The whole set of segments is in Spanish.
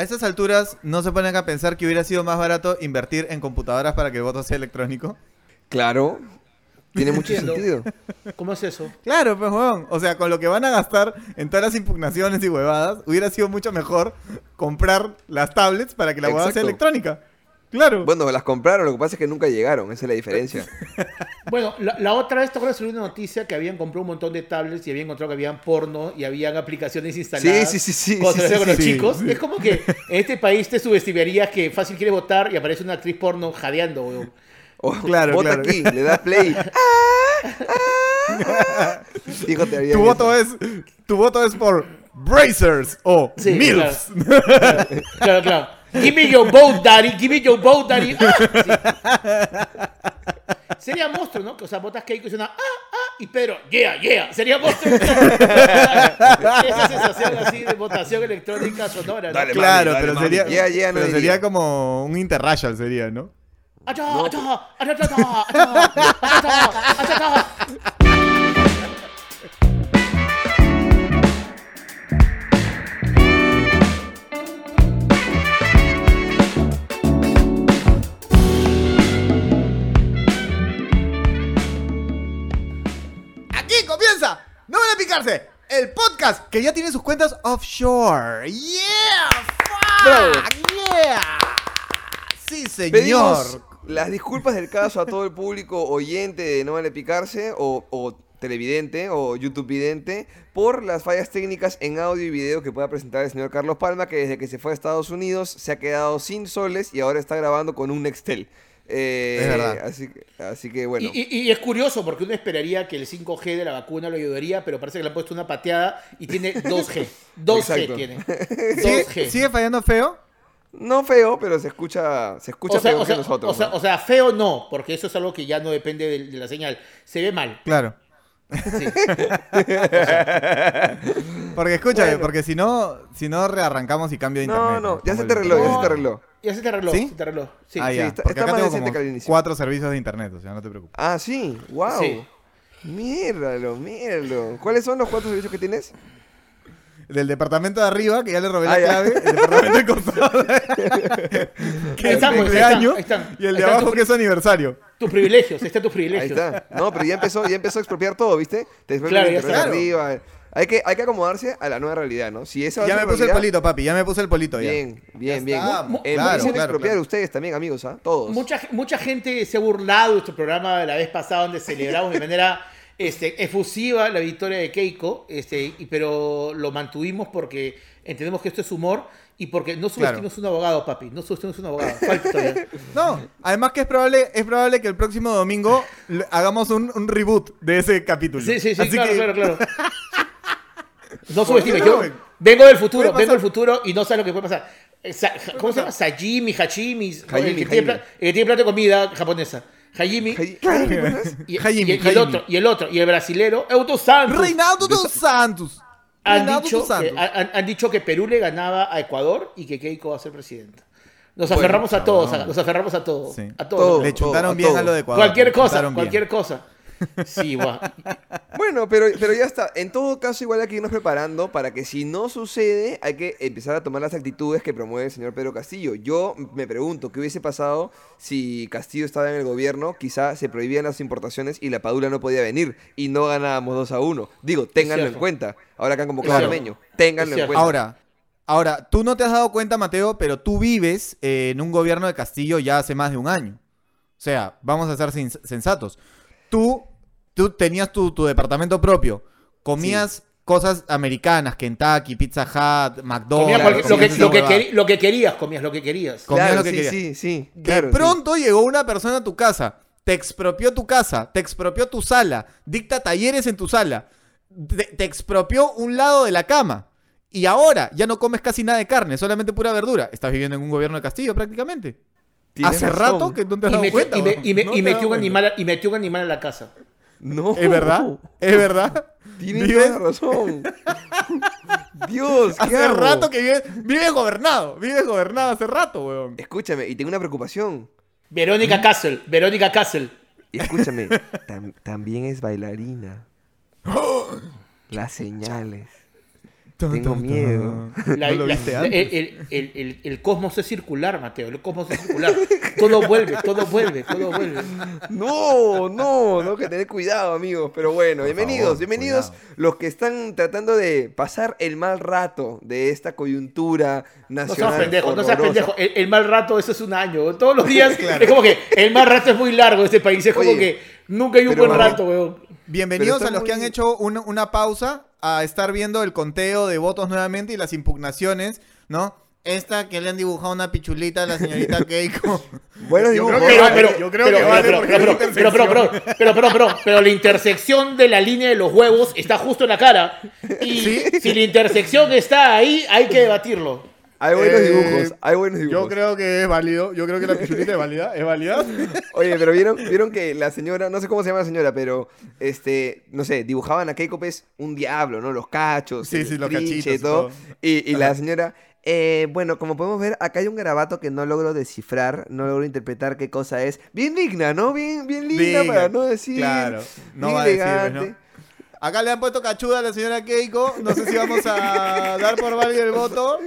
A estas alturas, ¿no se ponen a pensar que hubiera sido más barato invertir en computadoras para que el voto sea electrónico? Claro. Tiene mucho Entiendo. sentido. ¿Cómo es eso? Claro, pues, weón. O sea, con lo que van a gastar en todas las impugnaciones y huevadas, hubiera sido mucho mejor comprar las tablets para que la huevada sea electrónica. Claro. Bueno, las compraron, lo que pasa es que nunca llegaron, esa es la diferencia. Bueno, la, la otra vez, ¿te acuerdas? Una noticia que habían comprado un montón de tablets y habían encontrado que habían porno y habían aplicaciones instaladas. Sí, sí, sí, sí, sí, con los sí. chicos. Sí. Es como que en este país te subestimarías que fácil quieres votar y aparece una actriz porno jadeando, weón. Claro, vota claro. aquí, le das play. Ah, ah. Hijo, te harían tu voto eso. es tu voto es por Brazers o Sí, MILFs. Claro, claro. Give me your vote, daddy. Give me your vote, daddy. Ah, sí. Sería monstruo, ¿no? Que, O sea, votas Keiko y suena ah, ah, y Pedro, yeah, yeah. Sería monstruo. Esa sensación así de votación electrónica sonora. ¿no? Dale, Claro, Mami, pero dale, sería, ya, no pero diría. sería como un interracial sería, ¿no? El podcast que ya tiene sus cuentas offshore. Yeah, Bravo. fuck, yeah. Sí, señor. Pedimos las disculpas del caso a todo el público oyente de No Vale Picarse o, o televidente o YouTube vidente por las fallas técnicas en audio y video que pueda presentar el señor Carlos Palma que desde que se fue a Estados Unidos se ha quedado sin soles y ahora está grabando con un Nextel. Eh, Es verdad. Así, que- así que bueno. Y, y- y es curioso porque uno esperaría que el 5G de la vacuna lo ayudaría, pero parece que le han puesto una pateada y tiene 2G. 2G Exacto. tiene. ¿Sigue, 2G. sigue fallando feo? No feo, pero se escucha, se escucha O sea, peor o sea, que nosotros. o sea- ¿no? o sea, feo no, porque eso es algo que ya no depende de, de la señal. Se ve mal. Claro. Sí. Porque escúchame, Bueno. porque si no, si no rearrancamos y cambio de internet. no, no, ya se te arregló, ya se te arregló. Ya se te arregló, ¿Sí? se te arregló. Sí. ah, ya. está- porque está acá más tengo como cuatro servicios de internet, o sea, no te preocupes. Ah, sí, wow. Sí. Míralo, míralo. ¿Cuáles son los cuatro servicios que tienes? Del departamento de arriba, que ya le robé Ah, la ya. clave, el departamento costado, que es están, ahí están. y el de abajo que es su aniversario. Tus privilegios, ahí están tus Ahí privilegios. está. No, pero ya empezó, ya empezó a expropiar todo, ¿viste? Te Claro, el está. arriba. Hay que, hay que acomodarse a la nueva realidad, ¿no? Si esa va a Ya ser me puse el polito, papi, ya me puse el polito ya. Bien, bien, Ya bien. está, eh, claro, claro, expropiar claro. ustedes también, amigos, ¿ah? Todos. Mucha, mucha gente se ha burlado de nuestro programa de la vez pasada donde celebramos de manera este, efusiva la victoria de Keiko, este, y- pero lo mantuvimos porque entendemos que esto es humor y porque no subestimos un abogado, papi. No subestimos un abogado. No, además que es probable, es probable que el próximo domingo hagamos un, un reboot de ese capítulo. Sí, sí, sí, Así claro, que- claro, claro. No subestimes. Yo vengo del futuro, vengo del futuro y no sabes lo que puede pasar. Sa- ¿Cómo se llama? Sajimi, Hachimi, el, que tiene pla- Hajimi. el que tiene plato de comida japonesa. Hajimi. Y, el otro, y el otro, y el brasilero, Euto Santos. Reinaldo dos Santos. Han dicho, que, han, han dicho que Perú le ganaba a Ecuador y que Keiko va a ser presidenta. Nos Bueno, aferramos a todos, nos aferramos a todo. Sí. A Todo. todo. Le chutaron bien todo. a lo de Ecuador. Cualquier cosa, bien. cualquier cosa. Sí, guau. Bueno, pero, pero ya está. En todo caso, igual hay que irnos preparando para que si no sucede, hay que empezar a tomar las actitudes que promueve el señor Pedro Castillo. Yo me pregunto, ¿qué hubiese pasado si Castillo estaba en el gobierno? Quizá se prohibían las importaciones y la Padula no podía venir y no ganábamos 2 a 1. Digo, ténganlo en cuenta. Ahora que han convocado a. Armeño, ténganlo en cuenta. Ahora, ahora, tú no te has dado cuenta, Mateo, pero tú vives eh, en un gobierno de Castillo ya hace más de un año. O sea, vamos a ser sens- sensatos. Tú, tú tenías tu, tu departamento propio, comías cosas americanas, Kentucky, Pizza Hut, McDonald's. Cualquier- lo, que, lo, lo querías, comías lo que querías. comías Claro, lo que sí, querías. sí, sí. De Claro, sí. pronto llegó una persona a tu casa, te expropió tu casa, te expropió tu sala, dicta talleres en tu sala, te, te expropió un lado de la cama. Y ahora ya no comes casi nada de carne, solamente pura verdura. Estás viviendo en un gobierno de Castillo prácticamente. Hace razón. rato que no te has Y, dado cuenta. y me- weón. y me- No y te has metió dado un cuenta. animal, y metió un animal a la casa. No. ¿Es verdad? ¿Es verdad? Tienes Vives- toda la razón. Dios, ¿qué Hace hago? rato que vives, vives gobernado. Vives gobernado hace rato, weón. Escúchame, y tengo una preocupación. Verónica Castle, Verónica Castle. Y escúchame, tam- también es bailarina. Las señales. Tengo miedo. La- ¿No lo la- viste la- antes? el, el- el- el cosmos es circular, Mateo. El cosmos es circular. Todo vuelve, todo vuelve, todo vuelve. No, no, no, que tener cuidado, amigos. Pero bueno, Por bienvenidos, favor, bienvenidos cuidado. los que están tratando de pasar el mal rato de esta coyuntura No seas nacional. pendejo, no seas pendejo. El, el mal rato, eso es un año. Todos los días es como que el mal rato es muy largo en este país. Es como Oye, que nunca hay un buen rato, weón. Bienvenidos a los que han hecho un- una pausa a estar viendo el conteo de votos nuevamente y las impugnaciones, ¿no? Esta que le han dibujado una pichulita a la señorita Keiko. Buenos Yo creo que Pero, vale, pero, yo creo pero, que vale pero, porque pero, es pero, pero, pero, pero, pero, pero, pero, pero la intersección de la línea de los huevos está justo en la cara. Y Sí. si la intersección está ahí, hay que debatirlo. Hay buenos Eh, dibujos, hay buenos dibujos. Yo creo que es válido. Yo creo que la pichulita es válida. ¿Es válida? Oye, pero vieron, vieron que la señora, no sé cómo se llama la señora, pero este, no sé, dibujaban a Keiko pues un diablo, ¿no? Los cachos, Sí, sí, los cachitos y todo. todo. Y, y la señora, eh, bueno, como podemos ver, acá hay un garabato que no logro descifrar, no logro interpretar qué cosa es. Bien digna, ¿no? Bien, bien linda Diga, para no decir. Claro. No bien va a decir, pues, elegante. ¿no? Acá le han puesto cachuda a la señora Keiko. No sé si vamos a dar por válido el voto.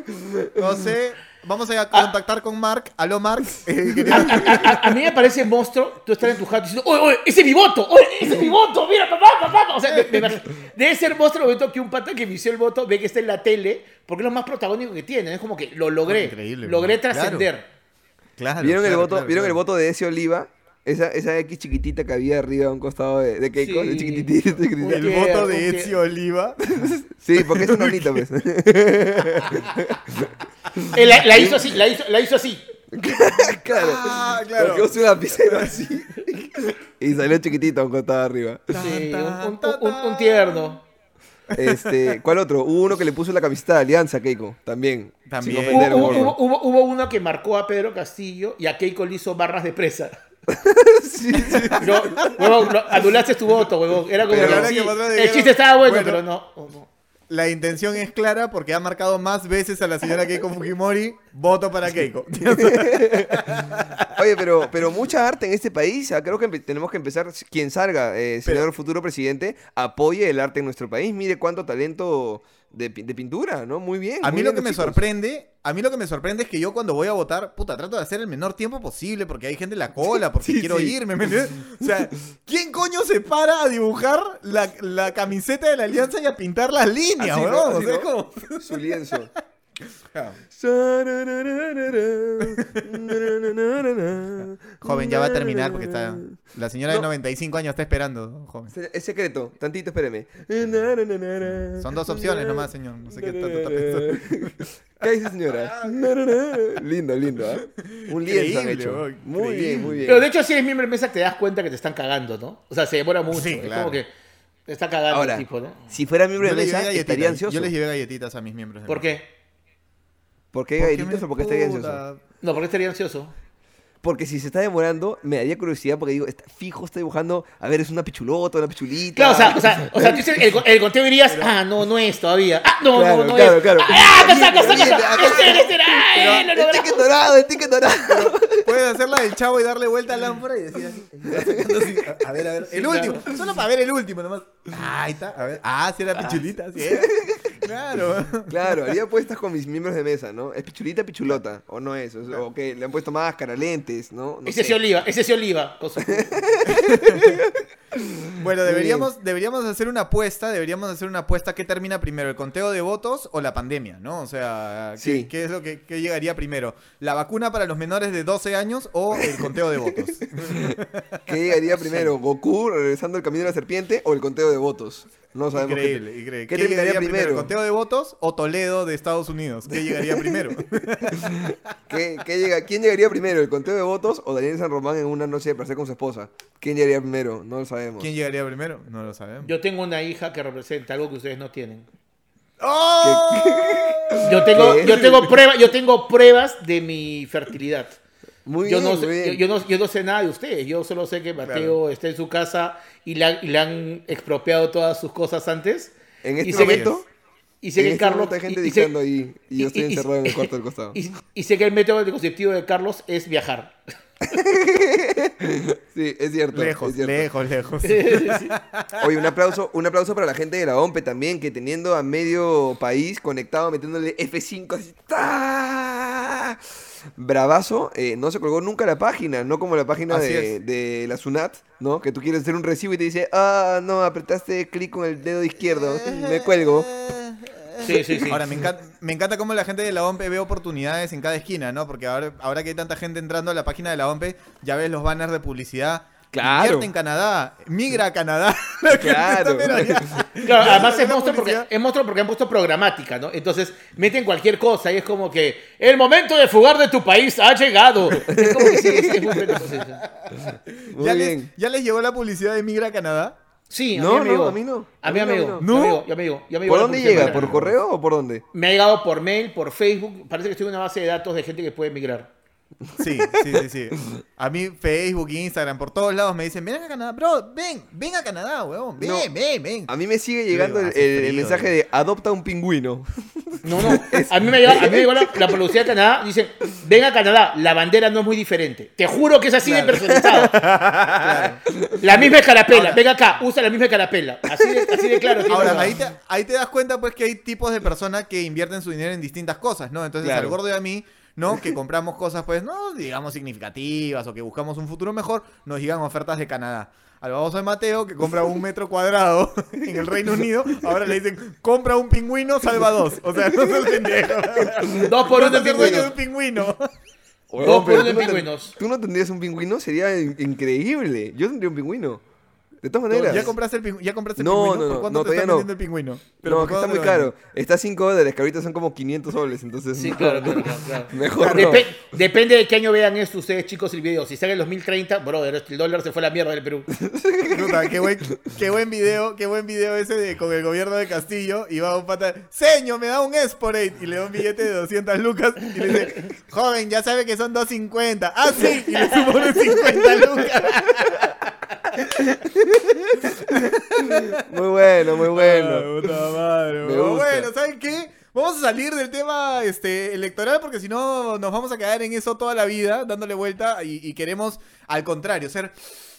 No sé. Vamos a contactar con Mark. Aló, Mark. Eh, A, quería- a- a- a mí me parece monstruo tú estar en tu jato diciendo, oye, oye, ese es mi voto, oye, ese es mi voto, mira, papá, papá. O sea, me- me debe ser monstruo el momento que un pata que inició el voto ve que está en la tele, porque es lo más protagónico que tiene. Es como que lo logré, Increíble, logré claro. trascender. Claro, ¿Vieron, el, claro, voto, claro, ¿vieron el claro. voto de ese Oliva? Esa, esa X chiquitita que había arriba a un costado de, de Keiko, Sí. de chiquititita, chiquititita. El Un voto de un Ezio Oliva. Sí, porque es una bonita, pues. Eh, la, la hizo así, la hizo, la hizo así. claro. Ah, claro. Porque usó un lapicero así. y salió chiquitito a un costado arriba. Sí, un, un- un- un tierno. Este, ¿cuál otro? Hubo uno que le puso la camiseta de Alianza a Keiko, también. También. Sin Hubo, ofender, hubo- gordo. hubo- hubo- hubo uno que marcó a Pedro Castillo y a Keiko le hizo barras de presa. Sí, sí. No, huevón, lo- anulaste tu voto, huevón. Era como Pero que sí, que el chiste no- estaba bueno, bueno. pero no. no. La intención es clara porque ha marcado más veces a la señora Keiko Fujimori. Voto para Keiko. Oye, pero, pero mucha arte en este país. ah, Creo que tenemos que empezar, quien salga, eh, señor Pero- futuro presidente, apoye el arte en nuestro país. Mire cuánto talento de, de pintura, ¿no? Muy bien. A mí lo que me chicos. sorprende, a mí lo que me sorprende es que yo cuando voy a votar, puta, trato de hacer el menor tiempo posible porque hay gente en la cola, porque Sí, quiero sí. irme, ¿me entiendes? O sea, ¿quién coño se para a dibujar la, la camiseta de la alianza y a pintar las líneas, ¿no? weón? O Así, sea, ¿no? es como- Su lienzo. Joven, ya va a terminar porque está. La señora de No. 95 años está esperando, joven. Es secreto, tantito, espéreme. Son dos opciones nomás, señor. No sé qué tanto está pensando. ¿Qué dice señora? lindo, lindo, ¿ah? Un lienzo han hecho. Muy bien, muy bien. Pero de hecho, si eres miembro de mesa, te das cuenta que te están cagando, ¿no? O sea, se demora mucho. Sí, Es claro. como que te está cagando Ahora, el tipo, ¿no? si fuera miembro de mesa, estaría ansioso. yo les llevé galletitas a mis miembros. de ¿Por mesa. qué? ¿Por qué Porque galletitas o por qué estaría ansioso? No, porque estaría ansioso. Porque si se está demorando, me daría curiosidad porque digo, está, fijo está dibujando, a ver, es una pichulota, una pichulita. Claro, o sea, o sea, o sea tú dices, el, el conteo dirías, ah, no, no es todavía. Ah, no, Claro, no, no claro, es. claro. Ah, está, acá Bien, está. acá Este era, este era. ¡Ay, lo el ticket dorado, el ticket dorado. Puedes hacerla del chavo y darle vuelta a la lámpara y decir así. A, ver, a ver. El último. claro. Solo para ver el último nomás. Ah, ahí está. A ver. Ah, sí era pichulita. Sí. Claro. Claro, haría apuestas con mis miembros de mesa, ¿no? ¿Es pichulita, pichulota? ¿O no es? O, o que le han puesto máscara, lentes, ¿no? no Ese sé. sí oliva, ese sí oliva. con su- Bueno, deberíamos, deberíamos hacer una apuesta. Deberíamos hacer una apuesta. ¿Qué termina primero? ¿El conteo de votos o la pandemia? ¿No? O sea, ¿qué, Sí. qué es lo que qué llegaría primero? ¿La vacuna para los menores de 12 años o el conteo de votos? ¿Qué llegaría primero? ¿Goku regresando el camino de la serpiente o el conteo de votos? No sabemos qué- Increíble. ¿Qué, ¿Qué, terminaría llegaría primero? ¿El conteo de votos o Toledo de Estados Unidos? ¿Qué llegaría primero? ¿Qué- qué llega- ¿Quién llegaría primero? ¿El conteo de votos o Daniel San Román en una noche de placer con su esposa? ¿Quién llegaría primero? No lo sabemos. ¿Quién llegaría primero? No lo sabemos. Yo tengo una hija que representa algo que ustedes no tienen. ¡Oh! Yo tengo, yo tengo pruebas, yo tengo pruebas de mi fertilidad. Muy yo, bien, no sé, muy yo, bien. yo no, yo no sé nada de ustedes. Yo solo sé que Mateo Claro. está en su casa y le, han, y le han expropiado todas sus cosas antes. En y este que- momento, Y sé en que este Carlos. momento hay gente y- y dictando ahí y yo y- estoy y- encerrado en el cuarto del costado. Y, y sé que el método anticonceptivo de Carlos es viajar. Sí, es cierto. Lejos, es cierto. lejos, lejos. Oye, un aplauso, un aplauso para la gente de la OMPE también, que teniendo a medio país conectado, metiéndole F5 así. Bravazo, eh, no se colgó nunca la página, no como la página de, de la SUNAT, ¿no? Que tú quieres hacer un recibo y te dice, ah, no, apretaste clic con el dedo izquierdo, me cuelgo. Sí, sí, sí. Ahora, me encanta, me encanta cómo la gente de la OMP ve oportunidades en cada esquina, ¿no? Porque ahora, ahora que hay tanta gente entrando a la página de la OMP, ya ves los banners de publicidad. Claro. Invierte en Canadá, migra a Canadá. Claro. Claro, además es monstruo, porque, es monstruo porque han puesto programática, ¿no? Entonces meten cualquier cosa y es como que el momento de fugar de tu país ha llegado. Es como que sí, es, es muy bueno, sí, sí. Muy ¿Ya, bien. les, ¿Ya les llegó la publicidad de migra a Canadá? Sí, a No, mí no, llegó. a mí no. A llegó, ya me llegó, ya me llegó ¿Por dónde llega? ¿Por correo o por dónde? Me ha llegado por mail, por Facebook. Parece que estoy en una base de datos de gente que puede migrar. Sí, sí, sí, sí. A mí Facebook, Instagram, por todos lados me dicen, ven a Canadá, bro, ven, ven a Canadá, weón, ven, No. ven, ven. A mí me sigue llegando el, hace el- el frío, mensaje eh. de adopta un pingüino. No, no. A mí me llegó, a mí me llegó la, la de Canadá. Dicen, ven a Canadá, la bandera no es muy diferente. Te juro que es así de personalizado. La misma escarapela. Ven acá, usa la misma escarapela. Así de, así de claro. Ahora, ahí te, ahí te das cuenta pues que hay tipos de personas que invierten su dinero en distintas cosas, ¿no? Entonces, Claro. al gordo y a mí, ¿no? Que compramos cosas, pues, no digamos significativas o que buscamos un futuro mejor, nos llegan ofertas de Canadá. Al baboso de Mateo, que compra un metro cuadrado en el Reino Unido, ahora le dicen, compra un pingüino, salva dos. O sea, no seas pendejo. Dos por uno de pingüinos. un pingüino. Dos por uno ten- pingüinos. ¿Tú no tendrías un pingüino? Sería in- increíble. Yo tendría un pingüino. De todas maneras. ¿Ya compraste el, ya compraste el No, pingüino? no, ¿Por no, cuánto no, te todavía están no. vendiendo el pingüino? no, ¿por que está muy caro. Está 5 dólares, que ahorita son como 500 soles. Entonces, Sí, no, claro, no. claro. Mejor no. Depe- depende de qué año vean esto ustedes, chicos, el video. Si sale en 2030, brother, el dólar se fue a la mierda del Perú. Puta, qué buen, qué buen video, qué buen video ese de con el gobierno de Castillo y va un pata, señor, me da un Esporate y le da un billete de 200 lucas y le dice, joven, ya sabe que son 250. Ah, sí, y le suma unos 50 lucas. Muy bueno, muy bueno. Puta madre, Me weón. gusta. Bueno, ¿saben qué? Vamos a salir del tema este, electoral porque si no nos vamos a quedar en eso toda la vida, dándole vuelta y, y queremos, al contrario, ser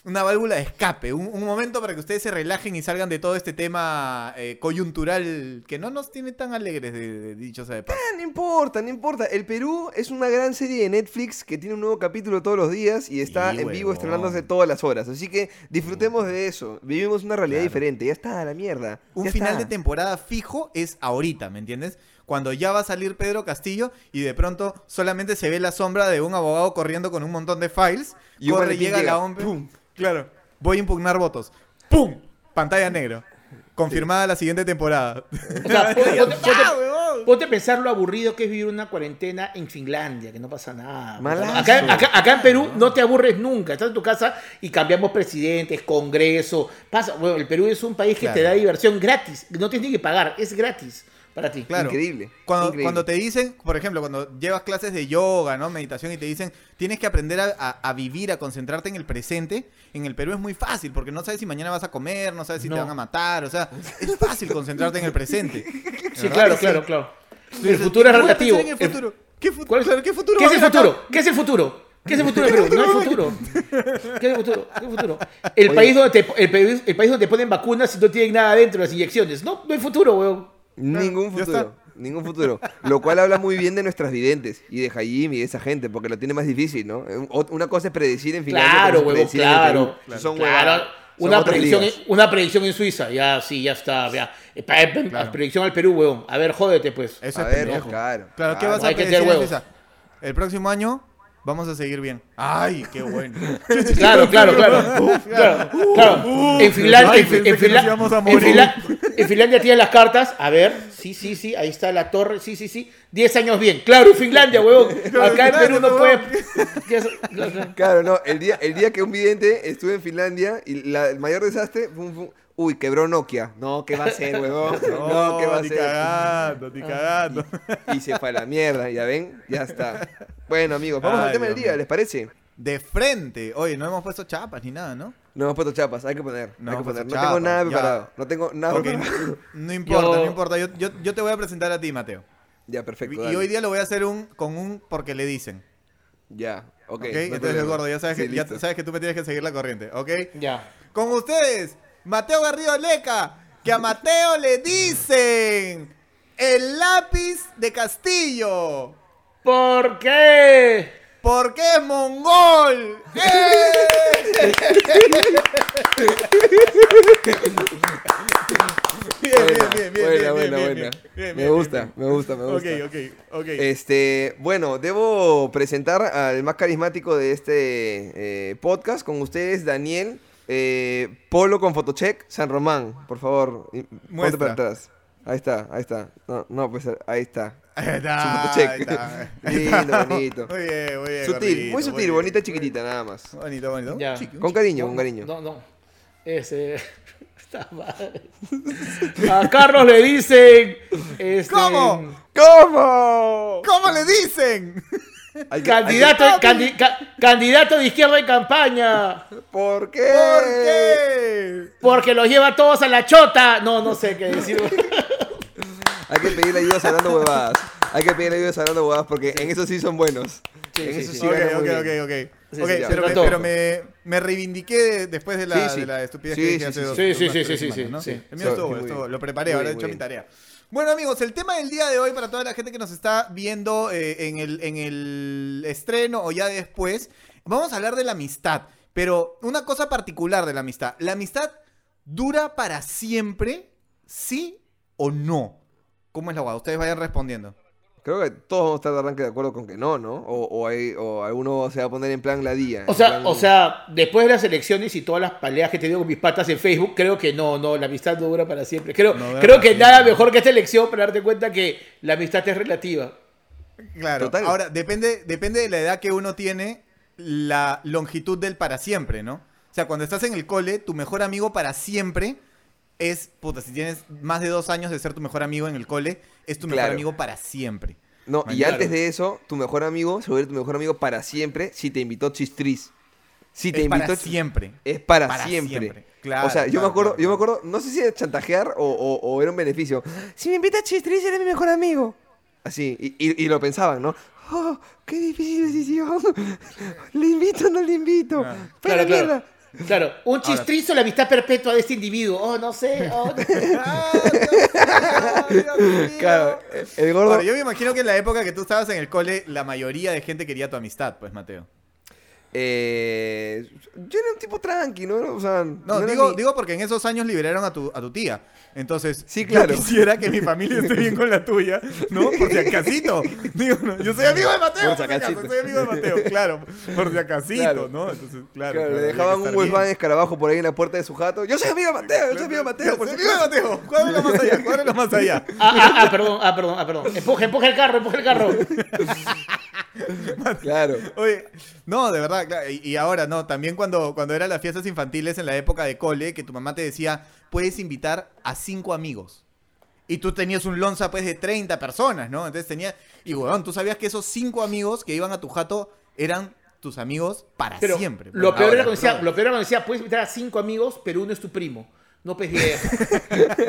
una válvula de escape, un, un momento para que ustedes se relajen y salgan de todo este tema eh, coyuntural que no nos tiene tan alegres, de, de dicho sea de paso. Ah, No importa, no importa. El Perú es una gran serie de Netflix que tiene un nuevo capítulo todos los días y está Sí, en vivo huevón. estrenándose todas las horas. Así que disfrutemos de eso. Vivimos una realidad Claro. diferente. Ya está, la mierda. Un Ya final está. de temporada fijo es ahorita, ¿me entiendes? Cuando ya va a salir Pedro Castillo y de pronto solamente se ve la sombra de un abogado corriendo con un montón de files. Y corre, llega llega, la OMP. Claro. Voy a impugnar votos. ¡Pum! Pantalla negra. Confirmada la siguiente temporada. O sea, ponte, ponte- ¡Ya, ponte- huevón! ponte a pensar lo aburrido que es vivir una cuarentena en Finlandia, que no pasa nada. Acá, acá- acá en Perú no te aburres nunca. Estás en tu casa y cambiamos presidentes, congreso. Pasa, bueno, el Perú es un país que te da diversión gratis. No tienes ni que pagar, es gratis para ti. Claro. Increíble. Cuando, increíble. cuando te dicen, por ejemplo, cuando llevas clases de yoga, ¿no? Meditación y te dicen, tienes que aprender a, a- a vivir, a concentrarte en el presente, en el Perú es muy fácil, porque no sabes si mañana vas a comer, no sabes si No. te van a matar, o sea, es fácil concentrarte en el presente. Sí, ¿Verdad claro, claro, claro. El futuro es ¿cómo voy a relativo. en el El- futuro? ¿Qué, fu- ¿Cuál es- ¿qué futuro ¿Qué es el futuro? ¿Qué es el futuro? ¿Qué es el futuro de Perú? No hay futuro. ¿Qué es el futuro? ¿Qué es el futuro? El, Oye. país donde te, el, país, el país donde te ponen vacunas y no tienen nada dentro de las inyecciones. No, no hay futuro, weón. Ningún futuro. Ningún futuro. Lo cual habla muy bien de nuestras videntes y de Jaime y de esa gente, porque lo tiene más difícil, ¿no? Ot- Una cosa es predecir en Finlandia. Claro, huevón, predecir en claro. Son Claro. Una predicción, en- una predicción en Suiza, ya, sí, ya está. Ya. Eh, eh, Claro. Predicción al Perú, weón. A ver, jódete, pues. Eso A es ver, pendejo. claro, Claro, ¿qué claro. vas a Hay que predecir tener en. Suiza? El próximo año vamos a seguir bien. Ay, qué bueno. Claro, claro, claro. En Finlandia, en, pensé en Finlandia tienen las cartas. A ver, sí, sí, sí, ahí está la torre, sí, sí, sí. 10 años bien. Claro, Finlandia, huevón. Acá en Perú no puede. Claro, no, el día, el día que un vidente estuve en Finlandia y la- el mayor desastre fue un- fue un- Uy, quebró Nokia. No, ¿qué va a hacer, huevón? No, ¿qué va a hacer? cagando, ni cagando. Y se fue a la mierda, ya ven, ya está. Bueno, amigos, vamos al Ay, tema del día, mío. ¿les parece? De frente. Oye, no hemos puesto chapas ni nada, ¿no? No hemos puesto chapas, hay que poner. No hay que poner. No tengo nada ya. preparado. No tengo nada preparado. No importa, Yo- no importa. Yo, yo, yo te voy a presentar a ti, Mateo. Ya, perfecto. Y hoy día lo voy a hacer un con un porque le dicen. Ya. Ok, ¿ok? no hay Entonces, gordo, ya sabes, Sí, que, ya sabes que tú me tienes que seguir la corriente, ¿ok? Ya. Con ustedes, Mateo Garrido Leca, que a Mateo le dicen el lápiz de Castillo, ¿Por qué? porque es mongol. ¡Eh! Bien, Buena, bien, bien, bien, buena, bien, buena, bien, buena. bien, Me gusta, me gusta, me gusta. Ok, ok, ok. Este, bueno, debo presentar al más carismático de este eh, podcast con ustedes, Daniel eh, Polo con Photocheck San Román. Por favor, ponte Muestra. para atrás. Ahí está, ahí está. No, no, pues ahí está. Ahí Su está, fotocheck. ahí está. Ahí Lindo, bonito. Muy bien, muy bien. Sutil, gordito, muy sutil, bien. bonita, chiquitita, nada más. Bonito, bonito. Ya. Chiqui- Con cariño, con cariño. No, no. Ese. A Carlos le dicen. Este, ¿Cómo? ¿Cómo? ¿Cómo le dicen? Hay que- Candidato, hay que- candi- ca- candidato de izquierda en campaña. ¿Por qué? ¿Por qué? Porque los lleva todos a la chota. No, no sé qué decir. Hay que pedirle ayuda hablando huevadas. Hay que pedirle ayuda hablando huevadas porque en eso sí son buenos. Sí, en sí, eso sí. sí ok, ok, ok, bien. ok. Sí, Ok, sí, pero, me, pero me, me reivindiqué de- después de la, Sí, sí. de la estupidez Sí, que dije sí, hace sí, dos sí. Sí, sí, tres sí, sí, semanas, sí, ¿no? sí. El mío estuvo, estuvo- lo preparé, ahora he bien, hecho mi tarea. Bueno amigos, el tema del día de hoy para toda la gente que nos está viendo eh, en, el, en el estreno o ya después, vamos a hablar de la amistad, pero una cosa particular de la amistad. ¿La amistad dura para siempre, sí o no? ¿Cómo es la guada? Ustedes vayan respondiendo. Creo que todos vamos a estar de arranque de acuerdo con que no, ¿no? O, o, hay- o alguno se va a poner en plan ladilla. O en sea, plan- o sea, después de las elecciones y todas las peleas que he tenido con mis patas en Facebook, creo que no, no, la amistad no dura para siempre. Creo, No creo que nada mejor que esta elección para darte cuenta que la amistad es relativa. Claro. Total. Ahora, depende, depende de la edad que uno tiene, la longitud del para siempre, ¿no? O sea, cuando estás en el cole, tu mejor amigo para siempre es, puta, si tienes más de dos años de ser tu mejor amigo en el cole, es tu mejor Claro. amigo para siempre. No, y Claro. antes de eso, tu mejor amigo se vuelve tu mejor amigo para siempre si te invitó Chistris. Si te es invitó para Chis- siempre. Es para, Para siempre. siempre. Claro, o sea, yo claro, me acuerdo, claro, yo me acuerdo, no sé si era chantajear o, o- o era un beneficio. Si me invita Chistris, eres mi mejor amigo. Así, y, y- y lo pensaban, ¿no? Oh, qué difícil decisión. ¿Le invito o no le invito? ¡Pero Claro, claro. mierda! Claro, un chistrizo la amistad perpetua de este individuo. Oh, no sé. oh, no- ¡Ah, Dios mío! Claro, el gordo. Ahora, yo me imagino que en la época que tú estabas en el cole, la mayoría de gente quería tu amistad, pues, Mateo. Eh, yo era un tipo tranqui, ¿no? O sea, No, era digo, ni- digo porque en esos años liberaron a tu, a tu tía. Entonces, Sí, claro. yo quisiera que mi familia esté bien con la tuya, ¿no? Por si acasito. Digo, no, yo soy amigo de Mateo, Por si acaso, acasito. soy amigo de Mateo, claro. Por si acasito, Claro. ¿no? Entonces, claro. Claro, claro, le dejaban un bien. escarabajo por ahí en la puerta de su jato. Yo soy amigo de Mateo, yo soy amigo de Mateo. por Soy si amigo de. Mateo. Cuádrelo más allá, cuádrelo más allá. Ah, ah, ah, perdón, ah, perdón, ah, perdón. Empuja, empuja el carro, empuja el carro. Claro. Oye, no, de verdad, claro, y, y ahora no, también cuando, cuando eran las fiestas infantiles en la época de cole, que tu mamá te decía, puedes invitar a cinco amigos. Y tú tenías un lonza pues de 30 personas, ¿no? Entonces tenía, y weón, tú sabías que esos cinco amigos que iban a tu jato eran tus amigos para Pero siempre. lo pues. peor, Ahora, era cuando decía, bro. lo peor era cuando decía, puedes invitar a cinco amigos, pero uno es tu primo. No, pues, idea.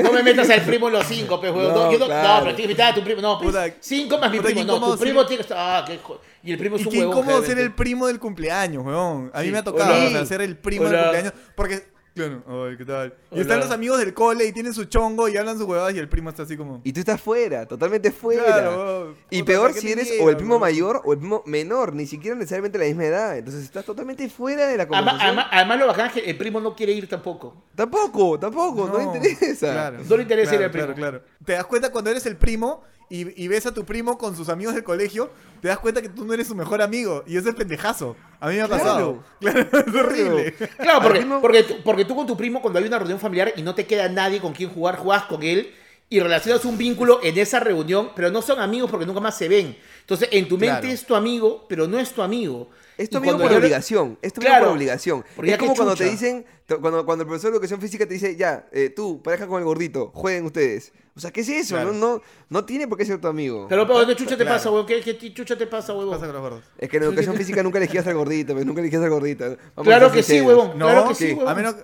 No me metas al primo en los cinco, pues, weón. No, No, yo no, claro. no, pero tienes que invitar a tu primo. No, pues, Puta, cinco más mi primo. No, tu primo ser- tiene que estar. Ah, qué jo- Y el primo es Y un qué huevón. incómodo ser el primo del cumpleaños, weón. A mí Sí. me ha tocado, Hola. o sea, ser el primo del Hola. cumpleaños. Porque, claro, ay, ¿qué tal? Y Hola. están los amigos del cole y tienen su chongo y hablan sus huevadas y el primo está así como... Y tú estás fuera, totalmente fuera. Claro, weón. y Puta, peor ¿para qué si eres o el primo mayor o el primo menor, ni siquiera necesariamente la misma edad. Entonces estás totalmente fuera de la conversación. además, además lo bacán es que el primo no quiere ir tampoco. Tampoco, tampoco, no, le interesa. Claro, No le interesa ir claro, al primo. Claro, claro. Te das cuenta cuando eres el primo y, y ves a tu primo con sus amigos del colegio, te das cuenta que tú no eres su mejor amigo. Y ese es pendejazo. A mí me ha pasado. Claro, es horrible. Claro, porque, porque, tú, porque tú con tu primo, cuando hay una reunión familiar y no te queda nadie con quien jugar, jugás con él y relacionas un vínculo en esa reunión, pero no son amigos porque nunca más se ven. Entonces, en tu mente Claro. es tu amigo, pero no es tu amigo. Es tu Y amigo cuando por yo- obligación. Es tu amigo Claro, por obligación. porque Es como cuando te dicen, cuando, cuando el profesor de educación física te dice, ya, eh, tú, pareja con el gordito, jueguen ustedes. O sea, ¿qué es eso? Claro. No, no, no tiene por qué ser tu amigo. Pero, pero, ¿qué chucha te Claro. pasa, huevón? ¿Qué, qué chucha te pasa, ¿Qué huevón? pasa con los gordos? Es que en educación física nunca elegías al gordito, pues, nunca elegías al gordito. Vamos Claro que sí, huevón. No, claro que sí, huevón. A menos...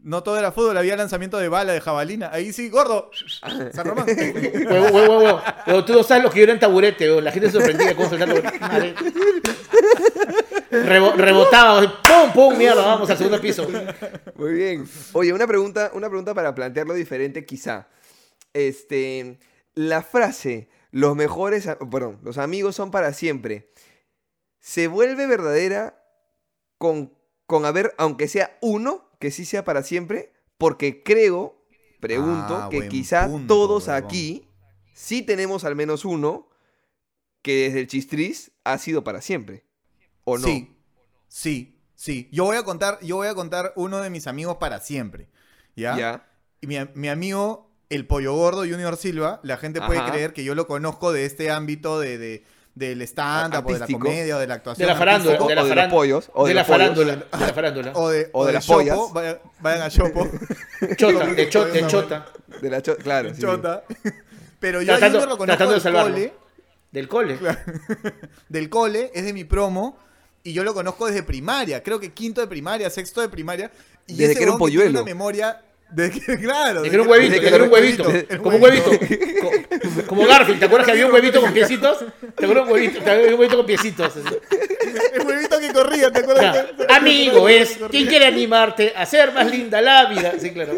No todo era fútbol, había lanzamiento de bala, de jabalina. Ahí sí, gordo. San Román. Huevón, huevón. Huevón, Tú no sabes lo que yo era en taburete, huevón. La gente se sorprendía cómo saltando. Rebo- rebotaba, pum, pum, mierda, vamos al segundo piso. Muy bien. Oye, una pregunta, una pregunta para plantearlo diferente, quizá. Este, la frase, los mejores, perdón, los amigos son para siempre, ¿se vuelve verdadera con, con haber, aunque sea uno, que sí sea para siempre? Porque creo, pregunto, Ah, que quizá punto, todos huevón. aquí sí tenemos al menos uno que desde el chistriz ha sido para siempre. ¿O no? Sí, sí, sí. Yo voy a contar, yo voy a contar uno de mis amigos para siempre. ¿Ya? ¿Ya? Y mi, mi amigo, el pollo gordo Junior Silva, la gente puede Ajá. creer que yo lo conozco de este ámbito de, de- del stand-up o de la comedia o de la actuación. De la farándula, de la o de los pollos, o de de la farándula, de la farándula. O de, O de del las pollas. Vayan, vayan a Chopo. Chota, de chota, de chota. De la cho- claro. sí, sí. Chota. Pero yo a Tratando- Junior lo conozco del salvarlo. cole, Del cole. del cole, es de mi promo. Y yo lo conozco desde primaria, creo que quinto de primaria, sexto de primaria. Y Desde ese que era un huevón tiene polluelo. una memoria de que, claro. Que era un huevito, que que era un huevito. Como un huevito. Co- Como Garfield, ¿te acuerdas que había un huevito con piecitos? ¿Te acuerdas un huevito, te acuerdas un huevito con piecitos? así? El huevito que corría, ¿te acuerdas? Ya. Que- Amigo es quien quiere animarte a hacer más linda la vida. Sí, claro.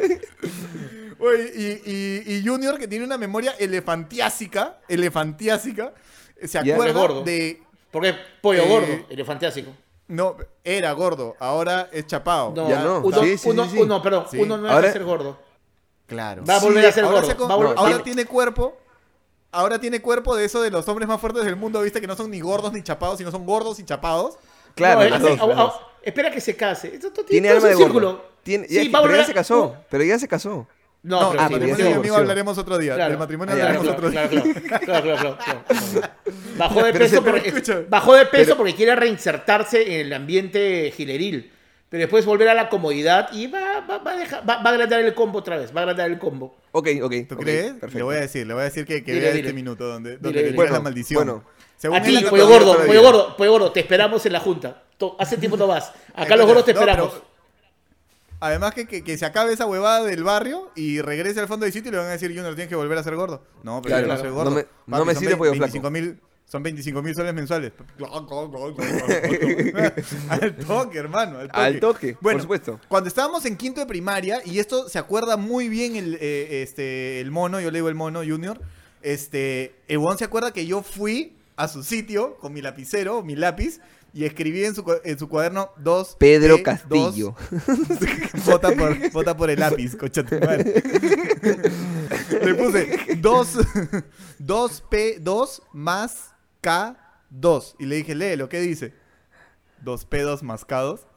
Oye, y, y- y Junior, que tiene una memoria elefantiásica, elefantiásica, se acuerda de... Porque pollo Eh, gordo, elefantásico. No, era gordo, ahora es chapado. No, Ya no. uno, Sí, sí, uno, sí, sí. uno, perdón, Sí. uno no Ahora- de ser gordo. Claro. Va a volver a ser ahora gordo, se co- va a volver- ahora tiene- tiene cuerpo. Ahora tiene cuerpo de eso de los hombres más fuertes del mundo, viste que no son ni gordos ni chapados, sino son gordos y chapados. Claro, No, las es- dos, au- las au- dos. espera que se case. Esto, esto Tiene alma es de círculo. Tiene, Sí, ya- va a pero ya se casó. Pero ya se casó. No, No, pero ah, matrimonio de mi amigo hablaremos otro día. Claro. Del matrimonio ya, hablaremos claro, otro día. claro, claro, claro, claro, claro. Bajó de peso, se- porque, escucha. bajó de peso Pero- porque quiere reinsertarse en el ambiente gileril. Pero después volver a la comodidad y va, va, va a, dejar- va- va a agrandar el combo otra vez. Va a agrandar el combo. Ok, ok. ¿Tú ok, crees? Perfecto. Le voy a decir, le voy a decir que, que Dile, vea dile. este minuto donde, donde Dile, le dile. diga la Bueno, maldición. bueno. Según A ti, pollo gordo, pollo gordo, pollo gordo, te esperamos en la junta. Hace tiempo no vas. Acá los gordos te No, pero- esperamos. Además que, que, que se acabe esa huevada del barrio y regrese al fondo del sitio y le van a decir, Junior, tienes que volver a ser gordo. No, pero Claro, yo no soy gordo. No me- no Papi, me son sirve ve- pollo 25 mil- Son 25 mil soles mensuales. al toque, hermano. Al toque. Al toque, por Bueno, supuesto. Cuando estábamos en quinto de primaria, y esto se acuerda muy bien el, eh, este, el mono, yo le digo el mono junior, este, el huevón se acuerda que yo fui a su sitio con mi lapicero, mi lápiz, y escribí en su, en su cuaderno dos Pedro P, Castillo. dos- vota, por, vota por el lápiz, concha tu madre. Le puse 2 2P2 más K2. Y le dije, léelo, ¿qué dice? Dos pedos mascados.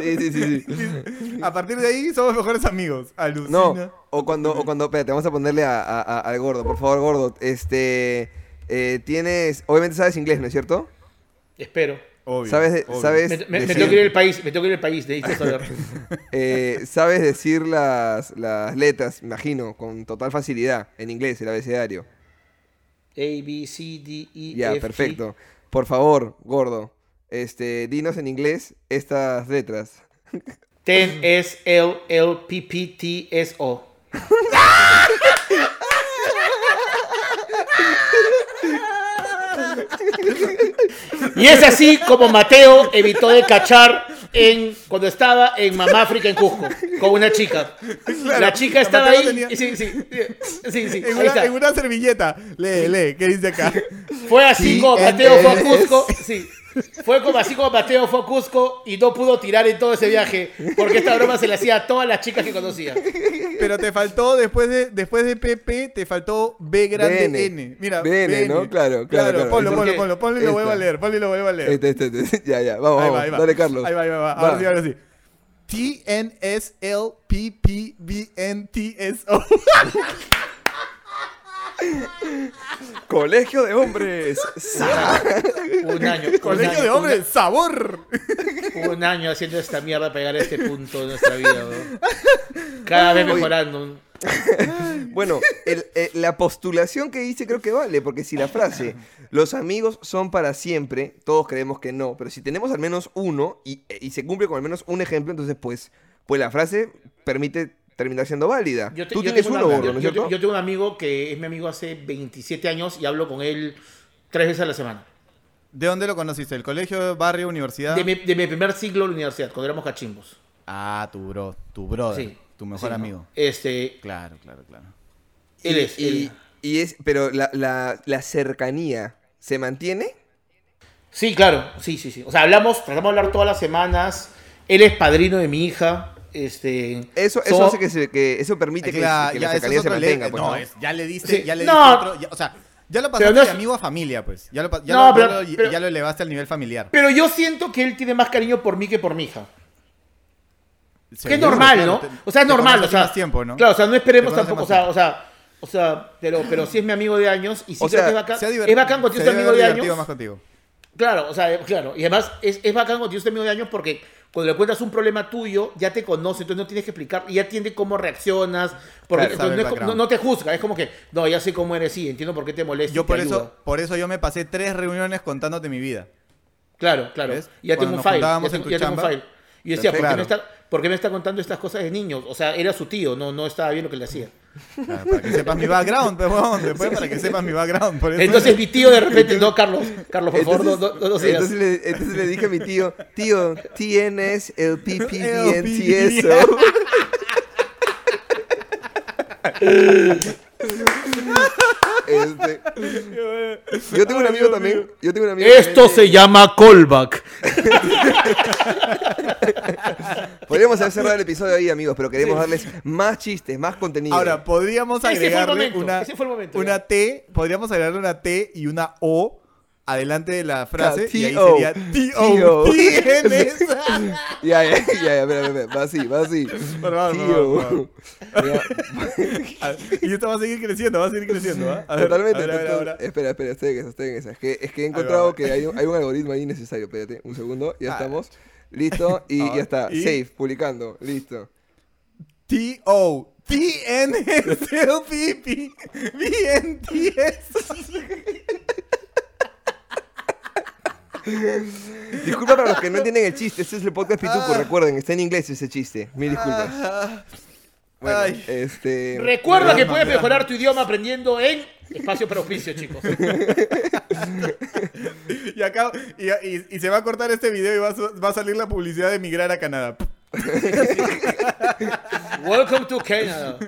Sí, sí, sí. sí. A partir de ahí somos mejores amigos. Alucina. No, o cuando, o cuando, espérate, vamos a ponerle a, a- a- al gordo, por favor, gordo. Este, eh, tienes, obviamente sabes inglés, ¿no es cierto? Espero. Obvio, ¿Sabes, de- obvio. sabes, Me, me- me decir, tengo que ir al país, me tengo que ir al país, necesito saber. eh, sabes decir las, las letras, imagino, con total facilidad en inglés, el abecedario. A, B, C, D, E, Ya, F, G. perfecto. Por favor, gordo, este, dinos en inglés estas letras. Ten, S, L, L, P, P, T, S, O. Y es así como Mateo evitó de cachar en, cuando estaba en Mamáfrica en Cusco con una chica. la chica estaba Mateo ahí. tenía- y Sí, sí, sí, sí, En ahí una, está. en una servilleta. Lee, lee, ¿qué dice acá? Fue así Sí, como Mateo fue a Cusco. Sí. Fue como así como Mateo fue a Cusco y no pudo tirar en todo ese viaje. Porque esta broma se le hacía a todas las chicas que conocía. Pero te faltó, después de, después de PP, te faltó B grande BN. N. Mira, BN, ¿no? Claro, claro, claro. Ponlo, ¿Por ponlo, ponlo, ponlo y lo vuelvo a leer, ponlo y lo vuelvo a leer. Este, este, este. Ya, ya, vamos, Ahí vamos. va, ahí va. Dale, Carlos. Ahí va, ahí va, va. Va. Ahora sí, ahora sí. T Colegio de hombres. Un año. un Colegio año, de un hombres, sabor. Un año haciendo esta mierda a este punto de nuestra vida. Cada vez mejorando. Bueno, el- eh, la postulación que hice creo que vale, porque si la frase los amigos son para siempre, todos creemos que no, pero si tenemos al menos uno y, y se cumple con al menos un ejemplo, entonces pues, pues la frase permite terminar siendo válida. Yo te- Tú yo tienes uno, una- gordo, yo- ¿no es yo- cierto? Yo tengo un amigo que es mi amigo hace 27 años y hablo con él tres veces a la semana. ¿De dónde lo conociste? ¿El colegio, barrio, universidad? De mi, de mi primer siglo en la universidad, cuando éramos cachimbos. Ah, tu bro, tu brother, Sí. tu mejor Sí, ¿no? amigo. Este, Claro, claro, claro. él es. Y, él- y es, pero la, la, la cercanía, ¿se mantiene? Sí, claro, sí, sí, sí. O sea, hablamos, tratamos de hablar todas las semanas. Él es padrino de mi hija. Este, Eso, eso so- hace que, se- que eso permite que, Claro, que ya, la se otro mantenga. le- pues, no, ¿no? es- ya le diste, Sí. ya le No. diste otro, ya- o sea, ya lo pasaste no de es- amigo a familia, pues. Ya lo, ya No, lo- pero- ya lo- pero- ya lo elevaste al nivel familiar. Pero yo siento que él tiene más cariño por mí que por mi hija. Sí, Que es normal, claro, ¿no? te- O sea, es normal, o sea. más tiempo, ¿no? Claro, o sea, no esperemos tampoco, o sea, o sea, o sea, pero, pero sí es mi amigo de años y sí O creo sea, que es bacán. Es bacán debe amigo de años. más contigo. Claro, o sea, claro. Y además es, es bacán cuando tienes un amigo de años porque cuando le cuentas un problema tuyo, ya te conoce, entonces no tienes que explicar, y ya entiende cómo reaccionas, porque Claro, no, es no- no te juzga, es como que, no, ya sé cómo eres, sí, entiendo por qué te molesta. y Yo por ayuda. eso, por eso yo me pasé tres reuniones contándote mi vida. Claro, claro. ¿Ves? Ya tengo un file. Ya tengo, en tu ya tengo un file. Y yo decía, ¿por qué, me Perfecto. está, ¿por qué me está contando estas cosas de niños? O sea, era su tío, no, no estaba bien lo que le hacía. Claro, para que sepas mi background, pues, huevón, después para que sepas mi background. Por eso Entonces mi tío de repente, no, Carlos, Carlos, por favor, no, Entonces, no, no, sigas. entonces, le, entonces le dije a mi tío, tío, tienes el eso. Este, yo tengo un amigo también. Yo tengo un amigo Esto también se llama callback. Podríamos haber cerrado el episodio ahí, amigos, pero queremos darles más chistes, más contenido. Ahora, podríamos agregarle momento, una, momento, una. T, podríamos agregarle una T y una O adelante de la frase. y ahí T.O.. sería T-O. T.O.. Tienes. ya, ya, ya, ya, espera, espera, va así, va así. Y esto va a seguir creciendo, va a seguir creciendo. ¿ah? A ver, Totalmente. a ver, a ver, total- ahora. Espera, espera, estoy en esa, estoy en esa. Es que, es que he encontrado va. que hay un, hay un algoritmo ahí necesario. Espérate, un segundo, ya Ah. estamos. Listo, y Ah, ya está. y- Save, publicando, listo. T-O. T-N-S-O-P-P. B-N-T-S. Disculpa para los que no entienden el chiste. Este es el podcast Pituco, Ah. recuerden, está en inglés ese chiste. Mil disculpas. Bueno, Ay. este. Recuerda que Drama, puedes mejorar tu idioma aprendiendo en Espacio para Oficio, chicos. Y, acá, y, y- y se va a cortar este video y va a, su- va a salir la publicidad de migrar a Canadá. Welcome to Canada.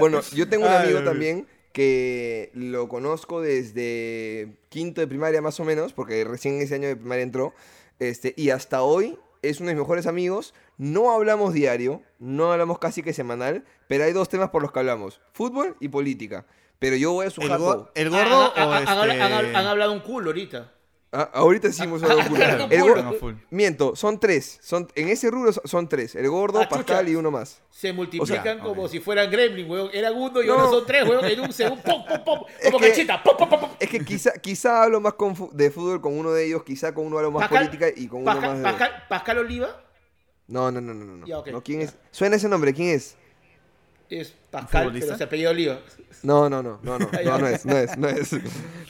Bueno, yo tengo un amigo también que lo conozco desde quinto de primaria más o menos, porque recién ese año de primaria entró, este, y hasta hoy es uno de mis mejores amigos. No hablamos diario, no hablamos casi que semanal, pero hay dos temas por los que hablamos, fútbol y política. Pero yo voy a su ¿El, jato. go- el gordo Han- o han- este... han- han- han hablado un culo ahorita. Ah, ahorita sí hemos hablado culo. Claro, El gordo- No, full. Miento, son tres. Son, en ese rubro son- tres. El gordo, Ah, chucha. Pascal y uno más. Se multiplican ok. como si fueran gremlin, weón. Era uno y No. ahora son tres, weón. En un segundo, pum, pum, pum. Es Como que- cachita, pum, pum, pum, pum. Es que quizá, quizá hablo más con fu- de fútbol con uno de ellos, quizá con uno hablo más Pascal- política y con uno Pascal, más de... Pascal, Pascal Oliva No, no, no, no, no. no. Ya, ok, No, ¿quién ya. es? Suena ese nombre, ¿quién es? Es Pascal, pero se apellida Oliva. No, no, no, no, no, no, no es, no es, no es.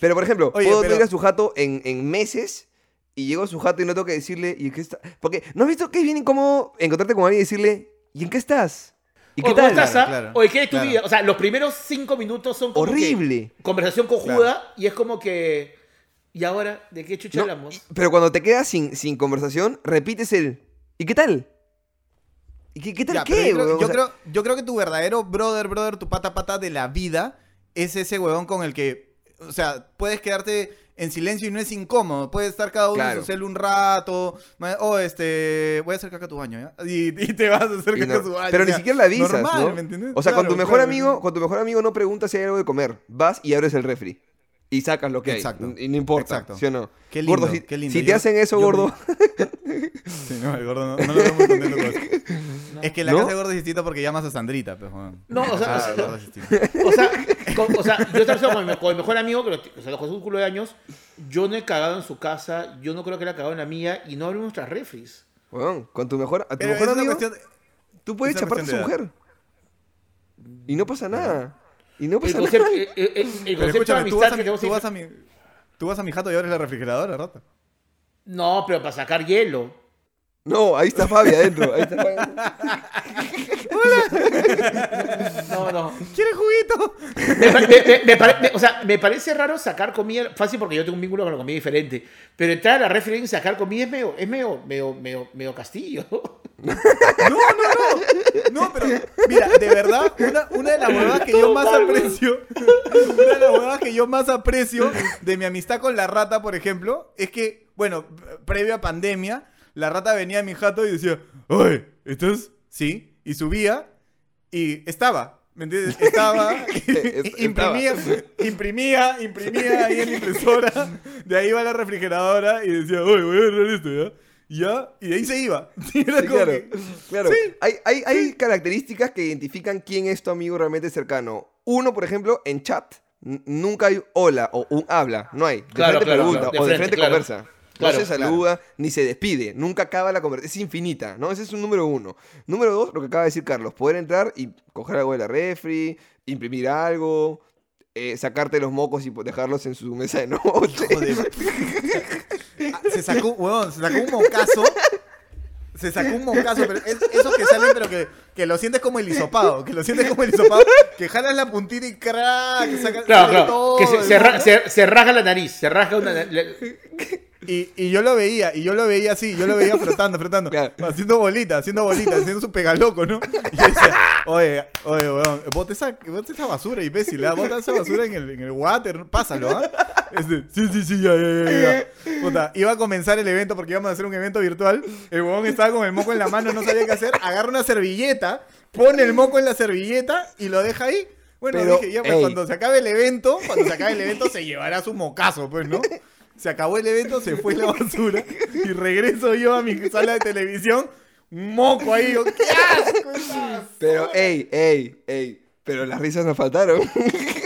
Pero por ejemplo, Oye, puedo pero- ir a su jato en, en meses y llego a su jato y no tengo que decirle, ¿y en qué está? Porque, ¿no has visto que es bien incómodo encontrarte con alguien y decirle, ¿y en qué estás? ¿Y qué Oye, ¿cómo tal? estás, ah? Claro, Oye, ¿qué es tu claro. vida? O sea, los primeros cinco minutos son como que Horrible. conversación cojuda y es como que... ¿Y ahora de qué chucha No, hablamos? pero cuando te quedas sin, sin conversación, repites el, ¿y qué tal? ¿Y qué, qué tal Ya, qué? yo, creo, yo creo- yo creo que tu verdadero brother, brother, tu pata pata de la vida es ese huevón con el que, o sea, puedes quedarte en silencio y no es incómodo. Puedes estar cada uno en Claro. su cel un rato. ma- O este, voy a hacer caca a tu baño, ¿ya? Y, y te vas a hacer caca no- a su baño. pero ni siquiera le avisas, normal, ¿no? ¿me entiendes? O sea, con tu Claro, mejor claro, amigo, con tu mejor amigo no preguntas si hay algo de comer. Vas y abres el refri. Y sacas lo que Exacto. hay. Y no importa, Exacto. ¿sí o no? Qué lindo, gordo, si, qué lindo. si te Yo- hacen eso, gordo. No, el gordo no, no lo veo muy contento con eso. Es que la ¿No? casa de gordo es distinta porque llamas a Sandrita, pues, weón. No, o sea, o sea, de gordo es distinta. O sea, con- o sea, yo estaba hablando con mi, con mi mejor amigo, que lo, o sea, lo conozco un culo de años. Yo no he cagado en su casa, yo no creo que él ha cagado en la mía y no abrimos nuestras refris. Weón, con tu mejor, a tu Pero mejor es una amigo, cuestión de- tú puedes es una chaparte a su cuestión mujer. Y no pasa nada. Y no El pasa concepto, nada. el, el- el- el Pero concepto de escúchame, tú amistad vas, a que mi, tenemos tú, vas a mi, tú vas a mi jato y abres la refrigeradora, rata. No, pero para sacar hielo. No, ahí está Fabi adentro. Ahí está Fabi adentro. No, no. ¿Quieres juguito? Me, pa- me- me- me pare- me- o sea, me parece raro sacar comida, fácil porque yo tengo un vínculo con la comida diferente, pero entrar a la referencia y sacar comida es medio, es medio, medio, medio, medio castillo. No, no, no. No, pero mira, de verdad, una, una de las huevadas que yo más aprecio, una de las huevadas que yo más aprecio de mi amistad con la rata, por ejemplo, es que, bueno, previo a pandemia, la rata venía a mi jato y decía, oye, ¿estás? Sí. Y subía y estaba. ¿Me entiendes? Estaba, Es- imprimía, imprimía, imprimía ahí en la impresora. De ahí iba a la refrigeradora y decía, oye, voy a agarrar esto, ¿ya? Y ya, y de ahí se iba. Sí, claro, que- claro. Sí. Hay, hay, hay características que identifican quién es tu amigo realmente cercano. Uno, por ejemplo, en chat. Nunca hay hola o un habla. No hay. De Claro, frente claro, pregunta claro, de o de frente, frente claro. se saluda ni se despide. Nunca acaba la conversación. Es infinita, ¿no? Ese es un número uno. Número dos, lo que acaba de decir Carlos. Poder entrar y coger algo de la refri, imprimir algo, eh, sacarte los mocos y po- dejarlos en su mesa de noche. Joder. Ah, se sacó, huevón, se sacó un mocazo. Se sacó un mocazo, pero es, esos que salen, pero que, que lo sientes como el hisopado. Que lo sientes como el hisopado. Que jalas la puntita y crack, Claro, claro. todo Que se, se, ra- moco. se- se rasga la nariz, se rasga una la- Y, y yo lo veía, y yo lo veía así, yo lo veía frotando, frotando. Claro. Haciendo bolitas, haciendo bolitas, haciendo su pegaloco, ¿no? Y yo decía, oye, oye, weón, bota esa, bota esa basura, imbécil, ¿ah? bota esa basura en el, en el water, pásalo, ¿ah? Este, sí, sí, sí, ya, ya, ya, ya. Puta, iba a comenzar el evento porque íbamos a hacer un evento virtual. El huevón estaba con el moco en la mano, no sabía qué hacer. Agarra una servilleta, pone el moco en la servilleta y lo deja ahí. Bueno, Pero, dije, ya, pues ey. cuando se acabe el evento, cuando se acabe el evento, se llevará su mocazo, pues, ¿no? Se acabó el evento, se fue la basura y regreso yo a mi sala de televisión, un moco ahí, yo, ¿qué asco Pero, ey, ey, ey. Pero las risas nos faltaron.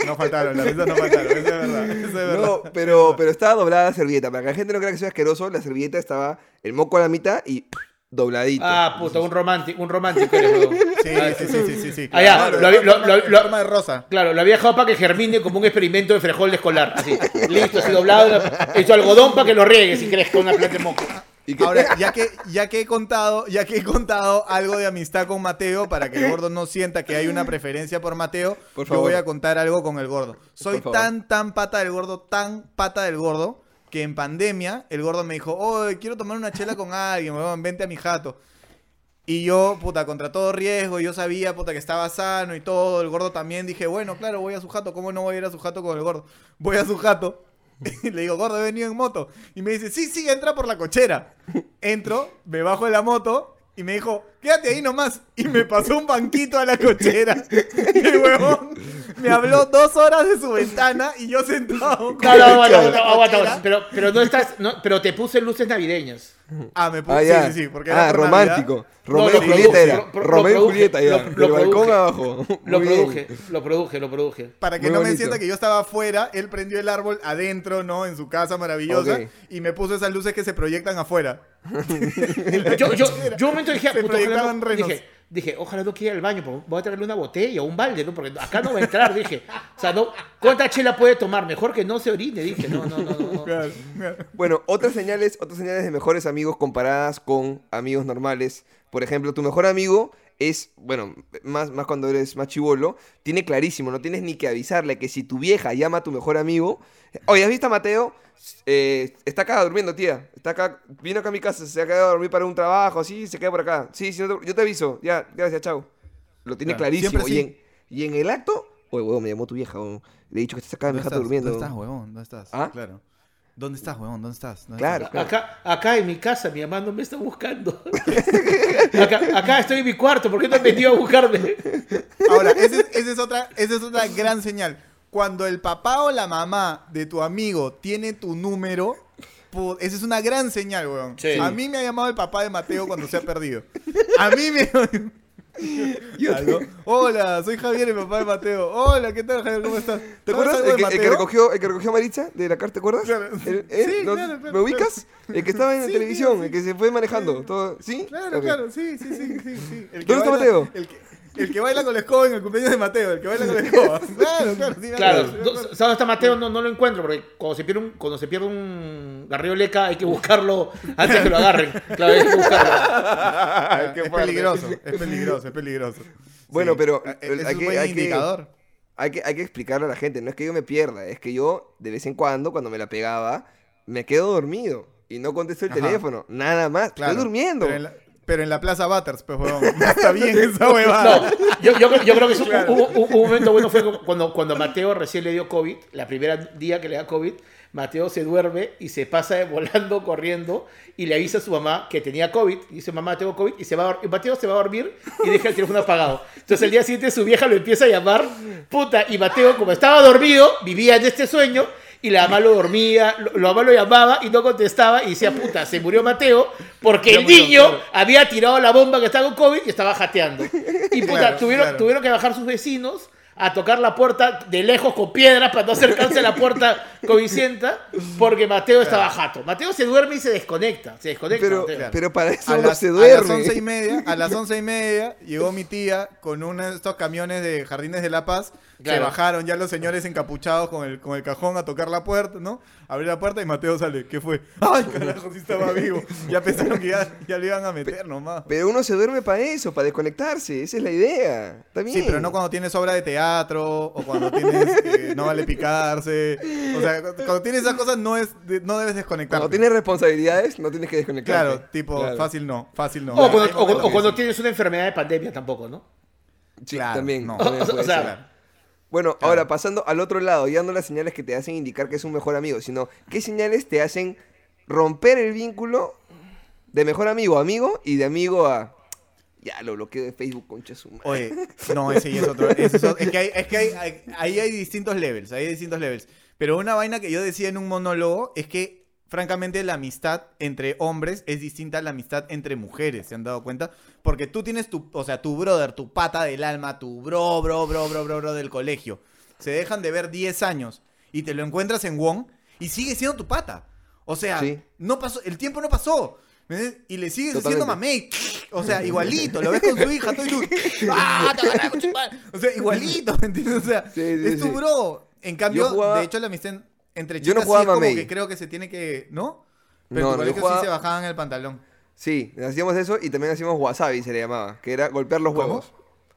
No faltaron, las risas no faltaron, eso es verdad, eso es verdad. No, pero, pero estaba doblada la servilleta. Para que la gente no crea que soy asqueroso, la servilleta estaba el moco a la mitad y dobladito. Ah, puta, un romántico, un romántico eres, weón. Sí, Ah, sí, sí, sí, sí, sí. Ah, ya, claro. lo había- lo- lo- En lo- forma de rosa. Claro, lo había dejado para que germine como un experimento de frijol de escolar. Así, listo, así doblado. Hecho algodón para que lo riegues y crezca una planta de moco. Ahora, ya que, ya que he contado, ya que he contado algo de amistad con Mateo, para que el gordo no sienta que hay una preferencia por Mateo, Por yo voy a contar algo con el gordo. Soy tan, tan pata del gordo, tan pata del gordo, que en pandemia el gordo me dijo, oh, quiero tomar una chela con alguien, weón, vente a mi jato. Y yo, puta, contra todo riesgo, yo sabía, puta, que estaba sano y todo. El gordo también dije, bueno, claro, voy a su jato. ¿Cómo no voy a ir a su jato con el gordo? Voy a su jato. Y le digo, gordo, he venido en moto. Y me dice, sí, sí, entra por la cochera. Entro, me bajo de la moto y me dijo, quédate ahí nomás. Y me pasó un banquito a la cochera. Y el huevón me habló dos horas de su ventana y yo sentado. con No, no, el aguanta. Pero, pero no estás, no, pero te puse luces navideñas. Ah, me puse, Ah, sí, sí, porque era ah, Navidad. Romeo y Julieta era. Romeo y Julieta ya. lo- balcón produje. abajo. Lo Muy bien. produje, lo produje, lo produje. Para que Muy no me sienta que yo estaba afuera, él prendió el árbol adentro, ¿no? En su casa maravillosa. Y me puso esas luces que se proyectan afuera. Yo, yo, yo un momento dije, ojalá proyectaban no, renos. dije, dije, ojalá no quiera ir al baño, porque voy a traerle una botella o un balde, ¿no? Porque acá no va a entrar, dije. O sea, no, ¿cuánta chela puede tomar? Mejor que no se orine, dije. No, no, no, no. no. Claro, claro. Bueno, otras señales, otras señales de mejores amigos comparadas con amigos normales. Por ejemplo, tu mejor amigo es, bueno, más, más cuando eres más chivolo, tiene clarísimo, no tienes ni que avisarle que si tu vieja llama a tu mejor amigo, oye, ¿has visto a Mateo? Eh, está acá durmiendo, tía. Está acá, vino acá a mi casa, se ha quedado a dormir para un trabajo, sí, se queda por acá. Sí, sí, yo te aviso. Ya, gracias, chao. Lo tiene Claro, clarísimo. Y, sí. en, y en el acto, oye, huevón, me llamó tu vieja, huevón. Le he dicho que estás acá mi ¿Dónde jato estás? durmiendo. ¿Dónde estás, huevón? ¿Dónde estás? ¿Ah? Claro. ¿Dónde estás, huevón? ¿Dónde estás? ¿Dónde Claro, estás? Acá, acá en mi casa, mi mamá no me está buscando. acá, acá estoy en mi cuarto, ¿por qué no has venido a buscarme? Ahora, esa es, esa es otra, esa es otra gran señal. Cuando el papá o la mamá de tu amigo tiene tu número, esa es una gran señal, weón. Sí. A mí me ha llamado el papá de Mateo cuando se ha perdido. A mí me... Hola, soy Javier, el papá de Mateo. Hola, ¿qué tal, Javier? ¿Cómo estás? ¿Te ¿Sabes acuerdas? El que, el que Mateo? recogió, el que recogió a Maritza de la carta, ¿te acuerdas? Claro. El-. Sí, ¿No? claro, claro, ¿Me ubicas? El que estaba en la Sí, televisión, el que se fue manejando. Todo. ¿Sí? Claro, claro, sí, sí, sí, sí, ¿Dónde está Mateo? El que, El que baila con la escoba en el cumpleaños de Mateo, el que baila con la escoba. Claro, claro, sí, Claro, acuerdo, sí me do- acuerdo. ¿sabes dónde está Mateo? No, no lo encuentro, porque cuando se pierde un, cuando se pierde un Garrido Leca hay que buscarlo antes que lo agarren. Claro, hay que buscarlo. Qué es peligroso, es peligroso, es peligroso. Bueno, Sí. pero es hay un que- buen hay que-. Hay que, hay que explicarle a la gente, no es que yo me pierda, es que yo de vez en cuando, cuando me la pegaba, me quedo dormido y no contesto el Ajá. teléfono, nada más, Claro, estoy durmiendo. Pero en la, pero en la Plaza Butters, pues. No está bien esa huevada. No, yo, yo, creo- yo creo que es un, un- un- un momento bueno fue cuando, cuando Mateo recién le dio COVID, la primera día que le da COVID, Mateo se duerme y se pasa volando, corriendo, y le avisa a su mamá que tenía COVID. Y dice, mamá, tengo COVID, y se va a Mateo se va a dormir y deja el teléfono apagado. Entonces el día siguiente su vieja lo empieza a llamar, puta, y Mateo, como estaba dormido, vivía en este sueño, y la mamá lo dormía, lo, la mamá lo llamaba y no contestaba, y decía, puta, se murió Mateo, porque el murió, niño claro. había tirado la bomba que estaba con COVID y estaba jateando. Y puta, Claro, tuvieron, claro. tuvieron que bajar sus vecinos a tocar la puerta de lejos con piedras para no acercarse a la puerta covicienta porque Mateo estaba jato. Mateo se duerme y se desconecta. Se desconecta. pero, Mateo. Pero para eso A uno las, se a duerme. las once y media, a las once y media llegó mi tía con uno de estos camiones de Jardines de la Paz. Se Claro. bajaron ya los señores encapuchados con el, con el cajón a tocar la puerta, ¿no? Abrir la puerta y Mateo sale. ¿Qué fue? ¡Ay, carajo, sí estaba vivo! Ya pensaron que ya, ya le iban a meter nomás. Pero uno se duerme para eso, para desconectarse, esa es la idea. Está bien. Sí, pero no cuando tienes obra de teatro o cuando tienes eh, no vale picarse. O sea, cu- cuando tienes esas cosas no es no debes desconectarte. Cuando tienes responsabilidades, no tienes que desconectarte. Claro, tipo Claro. fácil no, fácil no. o cuando, o- o tienes una enfermedad de pandemia tampoco, ¿no? Sí, Claro, también. no. también O sea, puede o sea, ser. Bueno, Claro. ahora pasando al otro lado, ya no las señales que te hacen indicar que es un mejor amigo, sino qué señales te hacen romper el vínculo de mejor amigo a amigo y de amigo a. Ya lo bloqueo de Facebook, concha su madre. Oye, no, ese ya es otro. ese es, otro- es que, hay, es que hay- hay- ahí hay distintos levels, ahí hay distintos levels. Pero una vaina que yo decía en un monólogo es que, francamente, la amistad entre hombres es distinta a la amistad entre mujeres, ¿se han dado cuenta? Porque tú tienes tu, o sea, tu brother, tu pata del alma, tu bro, bro, bro, bro, bro, bro del colegio. Se dejan de ver 10 años y te lo encuentras en Wong y sigue siendo tu pata. O sea, Sí. no pasó, el tiempo no pasó. Y le sigues haciendo mamey. O sea, igualito, lo ves con su hija, todo y tú. ¡Ah, te! O sea, igualito, ¿me entiendes? O sea, Sí, sí, es tu bro. En cambio, jugaba- de hecho, la amistad en- entre Yo no chicas jugaba sí es como mamey. que creo que se tiene que. ¿No? Pero No, en no, tu colegio jugaba- sí se bajaban el pantalón. Sí, hacíamos eso y también hacíamos wasabi, se le llamaba, que era golpear los ¿Cómo? huevos.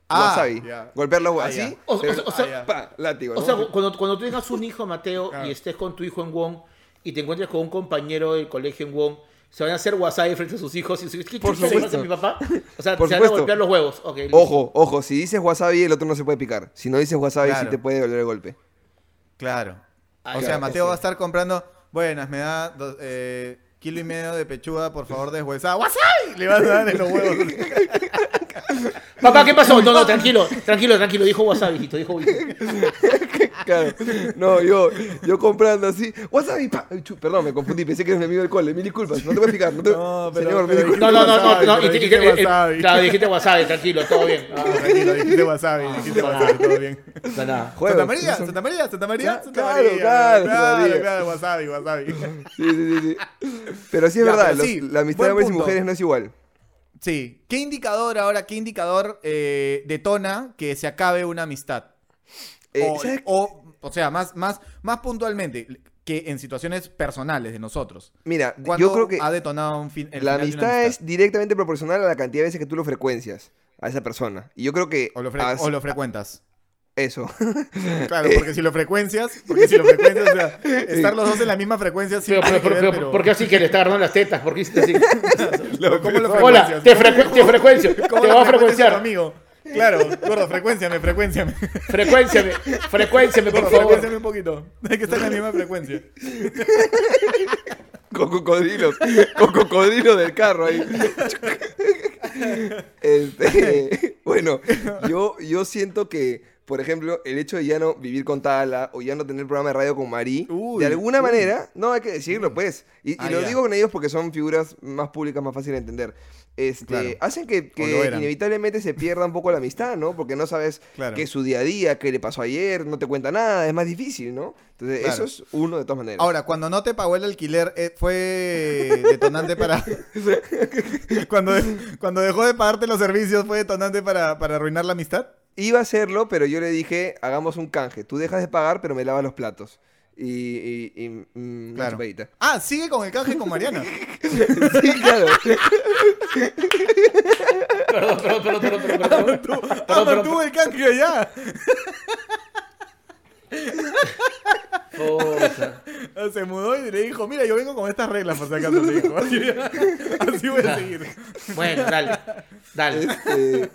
Ah, wasabi. ya. Golpear los huevos. Ah, ya. Así, O- o pero- o sea- Ah, ya. pa, látigo, O ¿no? sea, cuando, cuando tú tengas un hijo, Mateo, Claro. y estés con tu hijo en Wong y te encuentres con un compañero del colegio en Wong, ¿se van a hacer wasabi frente a sus hijos? Y sus- ¿Qué Por le pasa supuesto. a mi papá? O sea, Por se van a supuesto. golpear los huevos. Ok, listo. Ojo, ojo, si dices wasabi, el otro no se puede picar. Si no dices wasabi, Claro. sí te puede doler el golpe. Claro. Ah, o sea, Mateo sí. va a estar comprando. Buenas, me da dos- eh, kilo y medio de pechuga, por favor, deshuesada. ¡Wasabi! Le vas a dar en los huevos. Papá, ¿qué pasó? No, no, tranquilo, tranquilo, tranquilo. Dijo wasabi, hijito, dijo Claro. No, yo, yo comprando así, wasabi, pa. Chu, Perdón, me confundí, pensé que eres mi amigo del cole. Mil disculpas, no te voy a explicar. No te... No, pero- Señor, pero mil disculpas. No, no, no, no, no. pero y dijiste eh, wasabi. Claro, dijiste wasabi, tranquilo, todo bien. Ah, tranquilo, dijiste wasabi, dijiste wasabi, todo bien. No, nada. Juegos, Santa María, Santa María, Santa María, Claro, Santa claro, María. claro, claro, claro, wasabi, wasabi. Sí, sí, sí, sí. Pero sí es Ya, verdad, pero los- sí, la amistad de hombres y mujeres no es igual. Sí. ¿Qué indicador ahora, qué indicador eh, detona que se acabe una amistad? Eh, o, o, o sea, más, más, más puntualmente, que en situaciones personales de nosotros. Mira, ¿Cuándo yo creo que ha detonado un fin, el la una amistad es directamente proporcional a la cantidad de veces que tú lo frecuencias a esa persona. Y yo creo que O lo, fre- o lo frecuentas. Eso. Claro, porque si lo frecuencias, porque si lo frecuencias, o sea, estar los dos en la misma frecuencia sí Pero, pero, que pero, pero- ¿Por qué así que le está agarrando las tetas? ¿Por qué hiciste así? ¿Cómo lo Hola, frecuencias? te, frecu- te frecuencio, te ¿Cómo voy lo a frecuenciar. amigo? Claro, gordo, frecuenciame, frecuenciame. Frecuénciame, frecuénciame, por Gordo, favor. frecuénciame un poquito. Hay que estar en la misma frecuencia. con cocodrilos. Con cocodrilo del carro ahí. Este, bueno, yo, yo siento que por ejemplo, el hecho de ya no vivir con Tala o ya no tener programa de radio con Marí, de alguna uy. manera, no hay que decirlo, pues. Y, y Ah, lo ya. digo con ellos porque son figuras más públicas, más fáciles de entender. Este, Claro. Hacen que, lo que inevitablemente se pierda un poco la amistad, ¿no? Porque no sabes Claro. qué es su día a día, qué le pasó ayer, no te cuenta nada, es más difícil, ¿no? Entonces, Claro. eso es uno de todas maneras. Ahora, cuando no te pagó el alquiler, eh, ¿fue detonante para... cuando, cuando dejó de pagarte los servicios, ¿fue detonante para, para arruinar la amistad? Iba a hacerlo, pero yo le dije, hagamos un canje. Tú dejas de pagar, pero me lavas los platos. Y, y, y, mm, Claro. chupadita. Ah, sigue con el canje con Mariana. Sí, claro. Perdón, perdón, perdón, perdón, perdón, perdón. Tú- Perdón, perdón, mantuvo el canje allá. Se mudó y le dijo, mira, yo vengo con estas reglas, por si acaso. le dijo. Así, así voy a seguir. Bueno, dale. Dale. Este,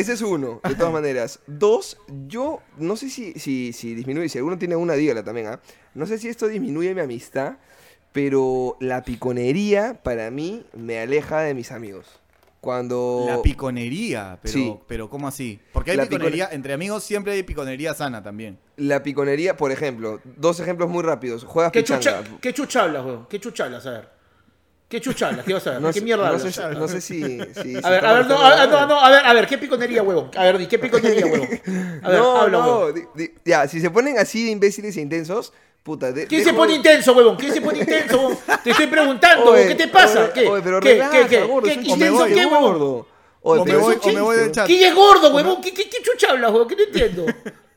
ese es uno, de todas maneras. Dos, yo no sé si, si, si disminuye, si alguno tiene una, dígala también, ¿ah? No sé si esto disminuye mi amistad, pero la piconería para mí me aleja de mis amigos. Cuando... La piconería, pero, Sí. pero ¿cómo así? Porque hay La piconería, entre amigos siempre hay piconería sana también. La piconería, por ejemplo, dos ejemplos muy rápidos. Juegas ¿Qué pichanga. chucha, ¿Qué chucha hablas, weón? ¿Qué chucha hablas? A ver. ¿Qué chucha hablas? ¿Qué vas a ver? No ¿Qué sé- mierda no hablas? sé, no sé si... si- si A ver, a ver, no, a, no, no, a ver, a ver, ¿qué piconería, huevón? A ver, di, ¿qué piconería, huevón? A ver, no, habla, no, huevón. di- di- ya, si se ponen así de imbéciles e intensos, puta. de- ¿Quién se dejo- pone intenso, huevón? ¿Quién se pone intenso, huevón? Te estoy preguntando, Oye, ¿qué te pasa? oye, ¿Qué? oye, pero ¿Qué? relaja, ¿Qué? ¿Qué? gordo, ¿Qué? ¿Qué intenso qué, huevón? gordo. Oye, O me voy- o me voy del chat. ¿Quién es gordo, huevón? ¿Qué, qué, qué chucha hablas, huevón? ¿Qué no entiendo?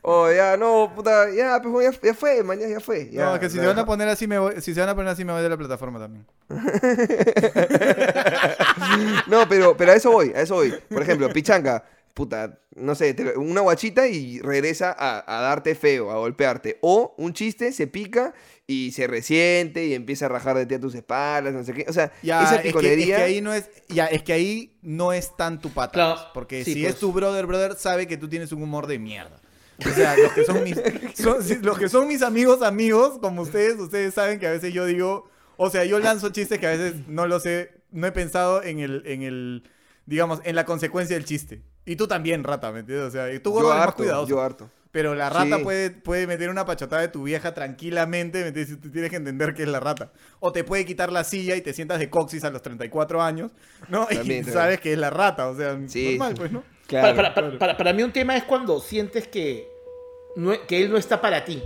Oh, ya, no, puta, ya, pues ya, ya fue, mañana ya fue. Ya, no, que si se van a poner así, me voy, si se van a poner así, me voy de la plataforma también. No, pero, pero a eso voy, a eso voy. Por ejemplo, pichanga, puta, no sé, te- una guachita y regresa a, a darte feo, a golpearte. O un chiste, se pica y se resiente y empieza a rajar de ti a tus espaldas, no sé qué. O sea, Ya, esa es que- piconería... Es que, ahí no es, ya, es que ahí no es tan tu pata. Claro, pues, porque sí, si pues. es tu brother, brother, sabe que tú tienes un humor de mierda. O sea, los que son mis, son- los que son mis amigos, amigos, como ustedes, ustedes saben que a veces yo digo, o sea, yo lanzo chistes que a veces no lo sé, no he pensado en el, en el, digamos, en la consecuencia del chiste. Y tú también, rata, ¿me entiendes? O sea, y tú gordo, yo eres más harto, cuidadoso. yo harto. Pero la rata Sí. puede, puede meter una pachotada de tu vieja tranquilamente, ¿me entiendes? Tú tienes que entender que es la rata. O te puede quitar la silla y te sientas de coxis a los 34 años, ¿no? y también. sabes que es la rata, o sea, Sí, normal, pues, ¿no? Claro. para, para- para- para- para mí un tema es cuando sientes que, no- que él no está para ti.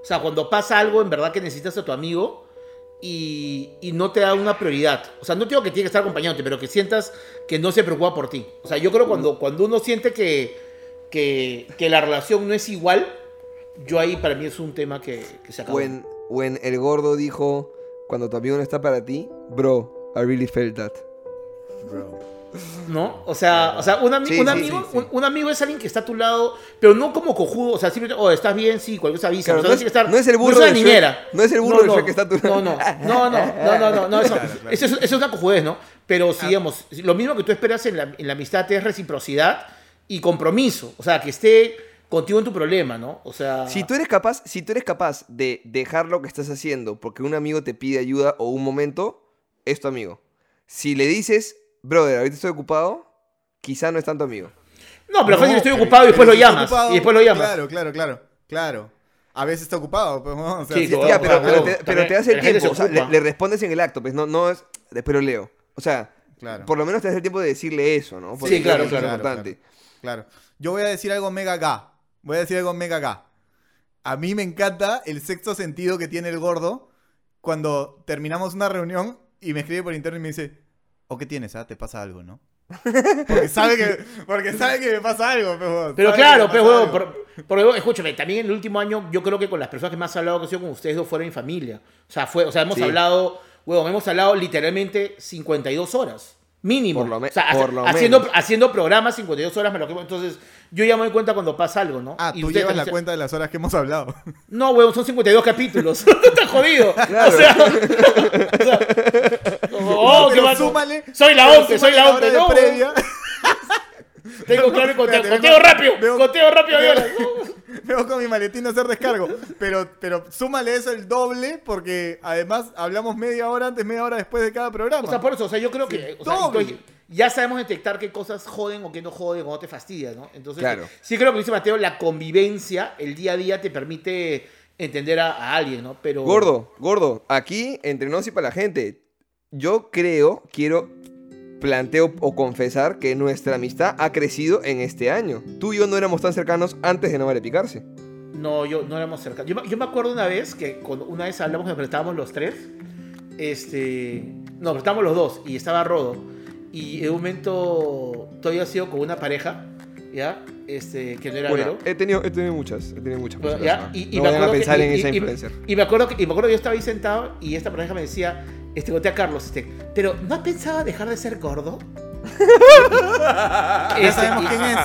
O sea, cuando pasa algo en verdad que necesitas a tu amigo y, y no te da una prioridad. O sea, no digo que tiene que estar acompañándote, pero que sientas que no se preocupa por ti. O sea, yo creo cuando, cuando uno siente que, que, que la relación no es igual, yo ahí para mí es un tema que, que se acabó. O en, o en el gordo dijo, cuando tu amigo no está para ti, bro, I really felt that. ¿No? O sea, o sea un, ami- Sí, un sí, amigo, sí, sí. Un, un amigo es alguien que está a tu lado, pero no como cojudo, o sea, simplemente, oh, estás bien, sí, cualquier cosa avisa. Claro, o sea, no es- estar- no es el burro no es una de Shrek, niñera. no es el burro de Shrek que está a tu No, no, no, no, no, no, no, no, eso, eso es, eso es una cojudez, ¿no? Pero, si, digamos, lo mismo que tú esperas en la, en la amistad es reciprocidad y compromiso, o sea, que esté contigo en tu problema, ¿no? O sea... Si tú eres capaz, si tú eres capaz de dejar lo que estás haciendo porque un amigo te pide ayuda o un momento, es tu amigo. Si le dices, brother, ahorita estoy ocupado, quizá no es tanto amigo. No, pero fácil, No, estoy pero- ocupado y después pero lo llamas. ocupado, y después lo llamas. Claro, claro, claro, claro. A veces está ocupado, pues, ¿no? o sea, Sí, sí ya, pero, pero, te, pero te das el tiempo, se o sea, le, le respondes en el acto, pues no, no es, después lo leo. O sea, Claro. por lo menos te das el tiempo de decirle eso, ¿no? Sí, claro, eso es claro, importante. Claro. Yo voy a decir algo mega ga. Voy a decir algo mega ga. A mí me encanta el sexto sentido que tiene el gordo cuando terminamos una reunión y me escribe por interno y me dice, ¿o qué tienes? Ah? ¿Te pasa algo, no? Porque sabe que, porque sabe que me pasa algo, pero, Pero claro, pero huevón, por- huevón, escúchame, también en el último año yo creo que con las personas que más he hablado que he sido con ustedes dos fueron mi familia. O sea, fue, o sea, hemos Sí. hablado, huevón, hemos hablado literalmente 52 horas. Mínimo. Por lo me- o sea, por lo haciendo, menos. haciendo programas 52 horas me lo quemo. Entonces, yo ya me doy cuenta cuando pasa algo, ¿no? Ah, Y tú llevas la cuenta de las horas que hemos hablado. No, huevón, son 52 capítulos. Está jodido. Claro. O sea, o sea, súmale- Soy la once, soy la de No, previa. tengo claro el conteo. Conteo veo- rápido, veo- conteo rápido de veo- con mi maletín a hacer descargo. Pero, pero súmale eso el doble porque además hablamos media hora antes, media hora después de cada programa. O sea, por eso, o sea, yo creo que. o sea, ya sabemos detectar qué cosas joden o qué no joden o no te fastidian, ¿no? Entonces, Claro. sí creo que dice Mateo, la convivencia, el día a día te permite entender a, a alguien, ¿no? Pero... Gordo, gordo, aquí, entre nos y para la gente, yo creo, quiero, planteo o confesar que nuestra amistad ha crecido en este año. Tú y yo no éramos tan cercanos antes de no vale picarse. No, yo no éramos cercanos. Yo, me- yo me acuerdo una vez que cuando una vez hablamos, nos estábamos los tres. Este. No, pero estábamos los dos y estaba Rodo. Y en un momento todavía sido con una pareja, ¿ya? Este, que no era Una, Vero. he, tenido, he tenido muchas, he tenido muchas. Bueno, ¿ya? Y, y no me vayan a acuerdo que- pensar en y- esa y- y- influencer. Y me acuerdo que, y me acuerdo que yo estaba ahí sentado y esta pareja me decía, este, conté a Carlos, este, pero ¿no has pensado dejar de ser gordo? Ya Este, sabemos y- quién es.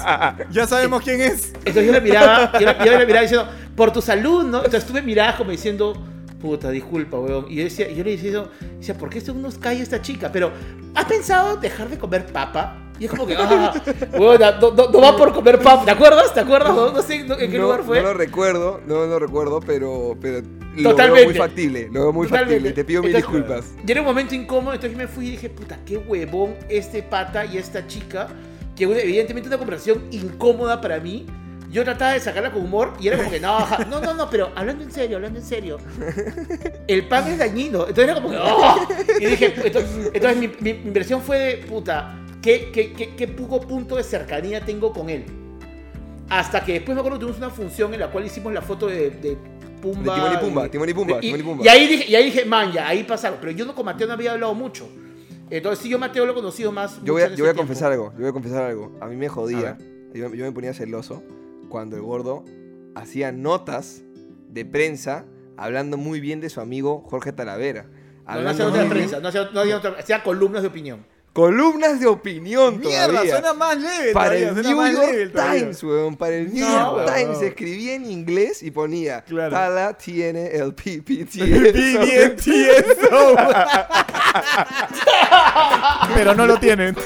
Ya sabemos quién es. Entonces yo le miraba, yo le, yo le miraba diciendo, por tu salud, ¿no? Entonces tú me mirabas como diciendo, puta, disculpa, weón. Y yo, decía, y yo le decía, decía, ¿por qué esto nos cae esta chica? Pero, ¿has pensado dejar de comer papa? Y es como que, ah, weón, no, no- no va por comer papa. ¿Te acuerdas? ¿Te acuerdas? No, No sé en qué no, lugar fue. No lo recuerdo, no lo recuerdo, pero, pero lo veo Totalmente. muy factible. Lo veo muy Totalmente. factible. Te pido mil Entonces, disculpas. Y era un momento incómodo, entonces yo me fui y dije, puta, qué huevón este pata y esta chica, que evidentemente una conversación incómoda para mí. Yo trataba de sacarla con humor y era como que, no, no, no, no, pero hablando en serio, hablando en serio. El pan es dañino. Entonces era como que, "Oh". Y dije, entonces, entonces mi, mi, mi impresión fue de, puta, ¿qué, qué, qué, qué poco punto de cercanía tengo con él? Hasta que después me acuerdo que tuvimos una función en la cual hicimos la foto de, de Pumba. De Timón y Pumba, Timón y Pumba, y, Timón y Pumba. y ahí dije, y ahí dije, man, ya, ahí pasa algo. Pero yo no con Mateo no había hablado mucho. Entonces sí, yo Mateo lo he conocido más. Yo voy a, yo voy a confesar algo, yo voy a confesar algo. A mí me jodía, yo, yo me ponía celoso cuando el gordo hacía notas de prensa hablando muy bien de su amigo Jorge Talavera. No, no hacía nota de prensa, no hacía, no hacía nota- hacía columnas de opinión. Columnas de opinión Mierda, todavía. suena más leve. para todavía, el suena New más York todavía. Times, weón. Para el New No, York weón. Times escribía en inglés y ponía Claro. Tala tiene el PPT. BBTSO. Pero no lo tienen.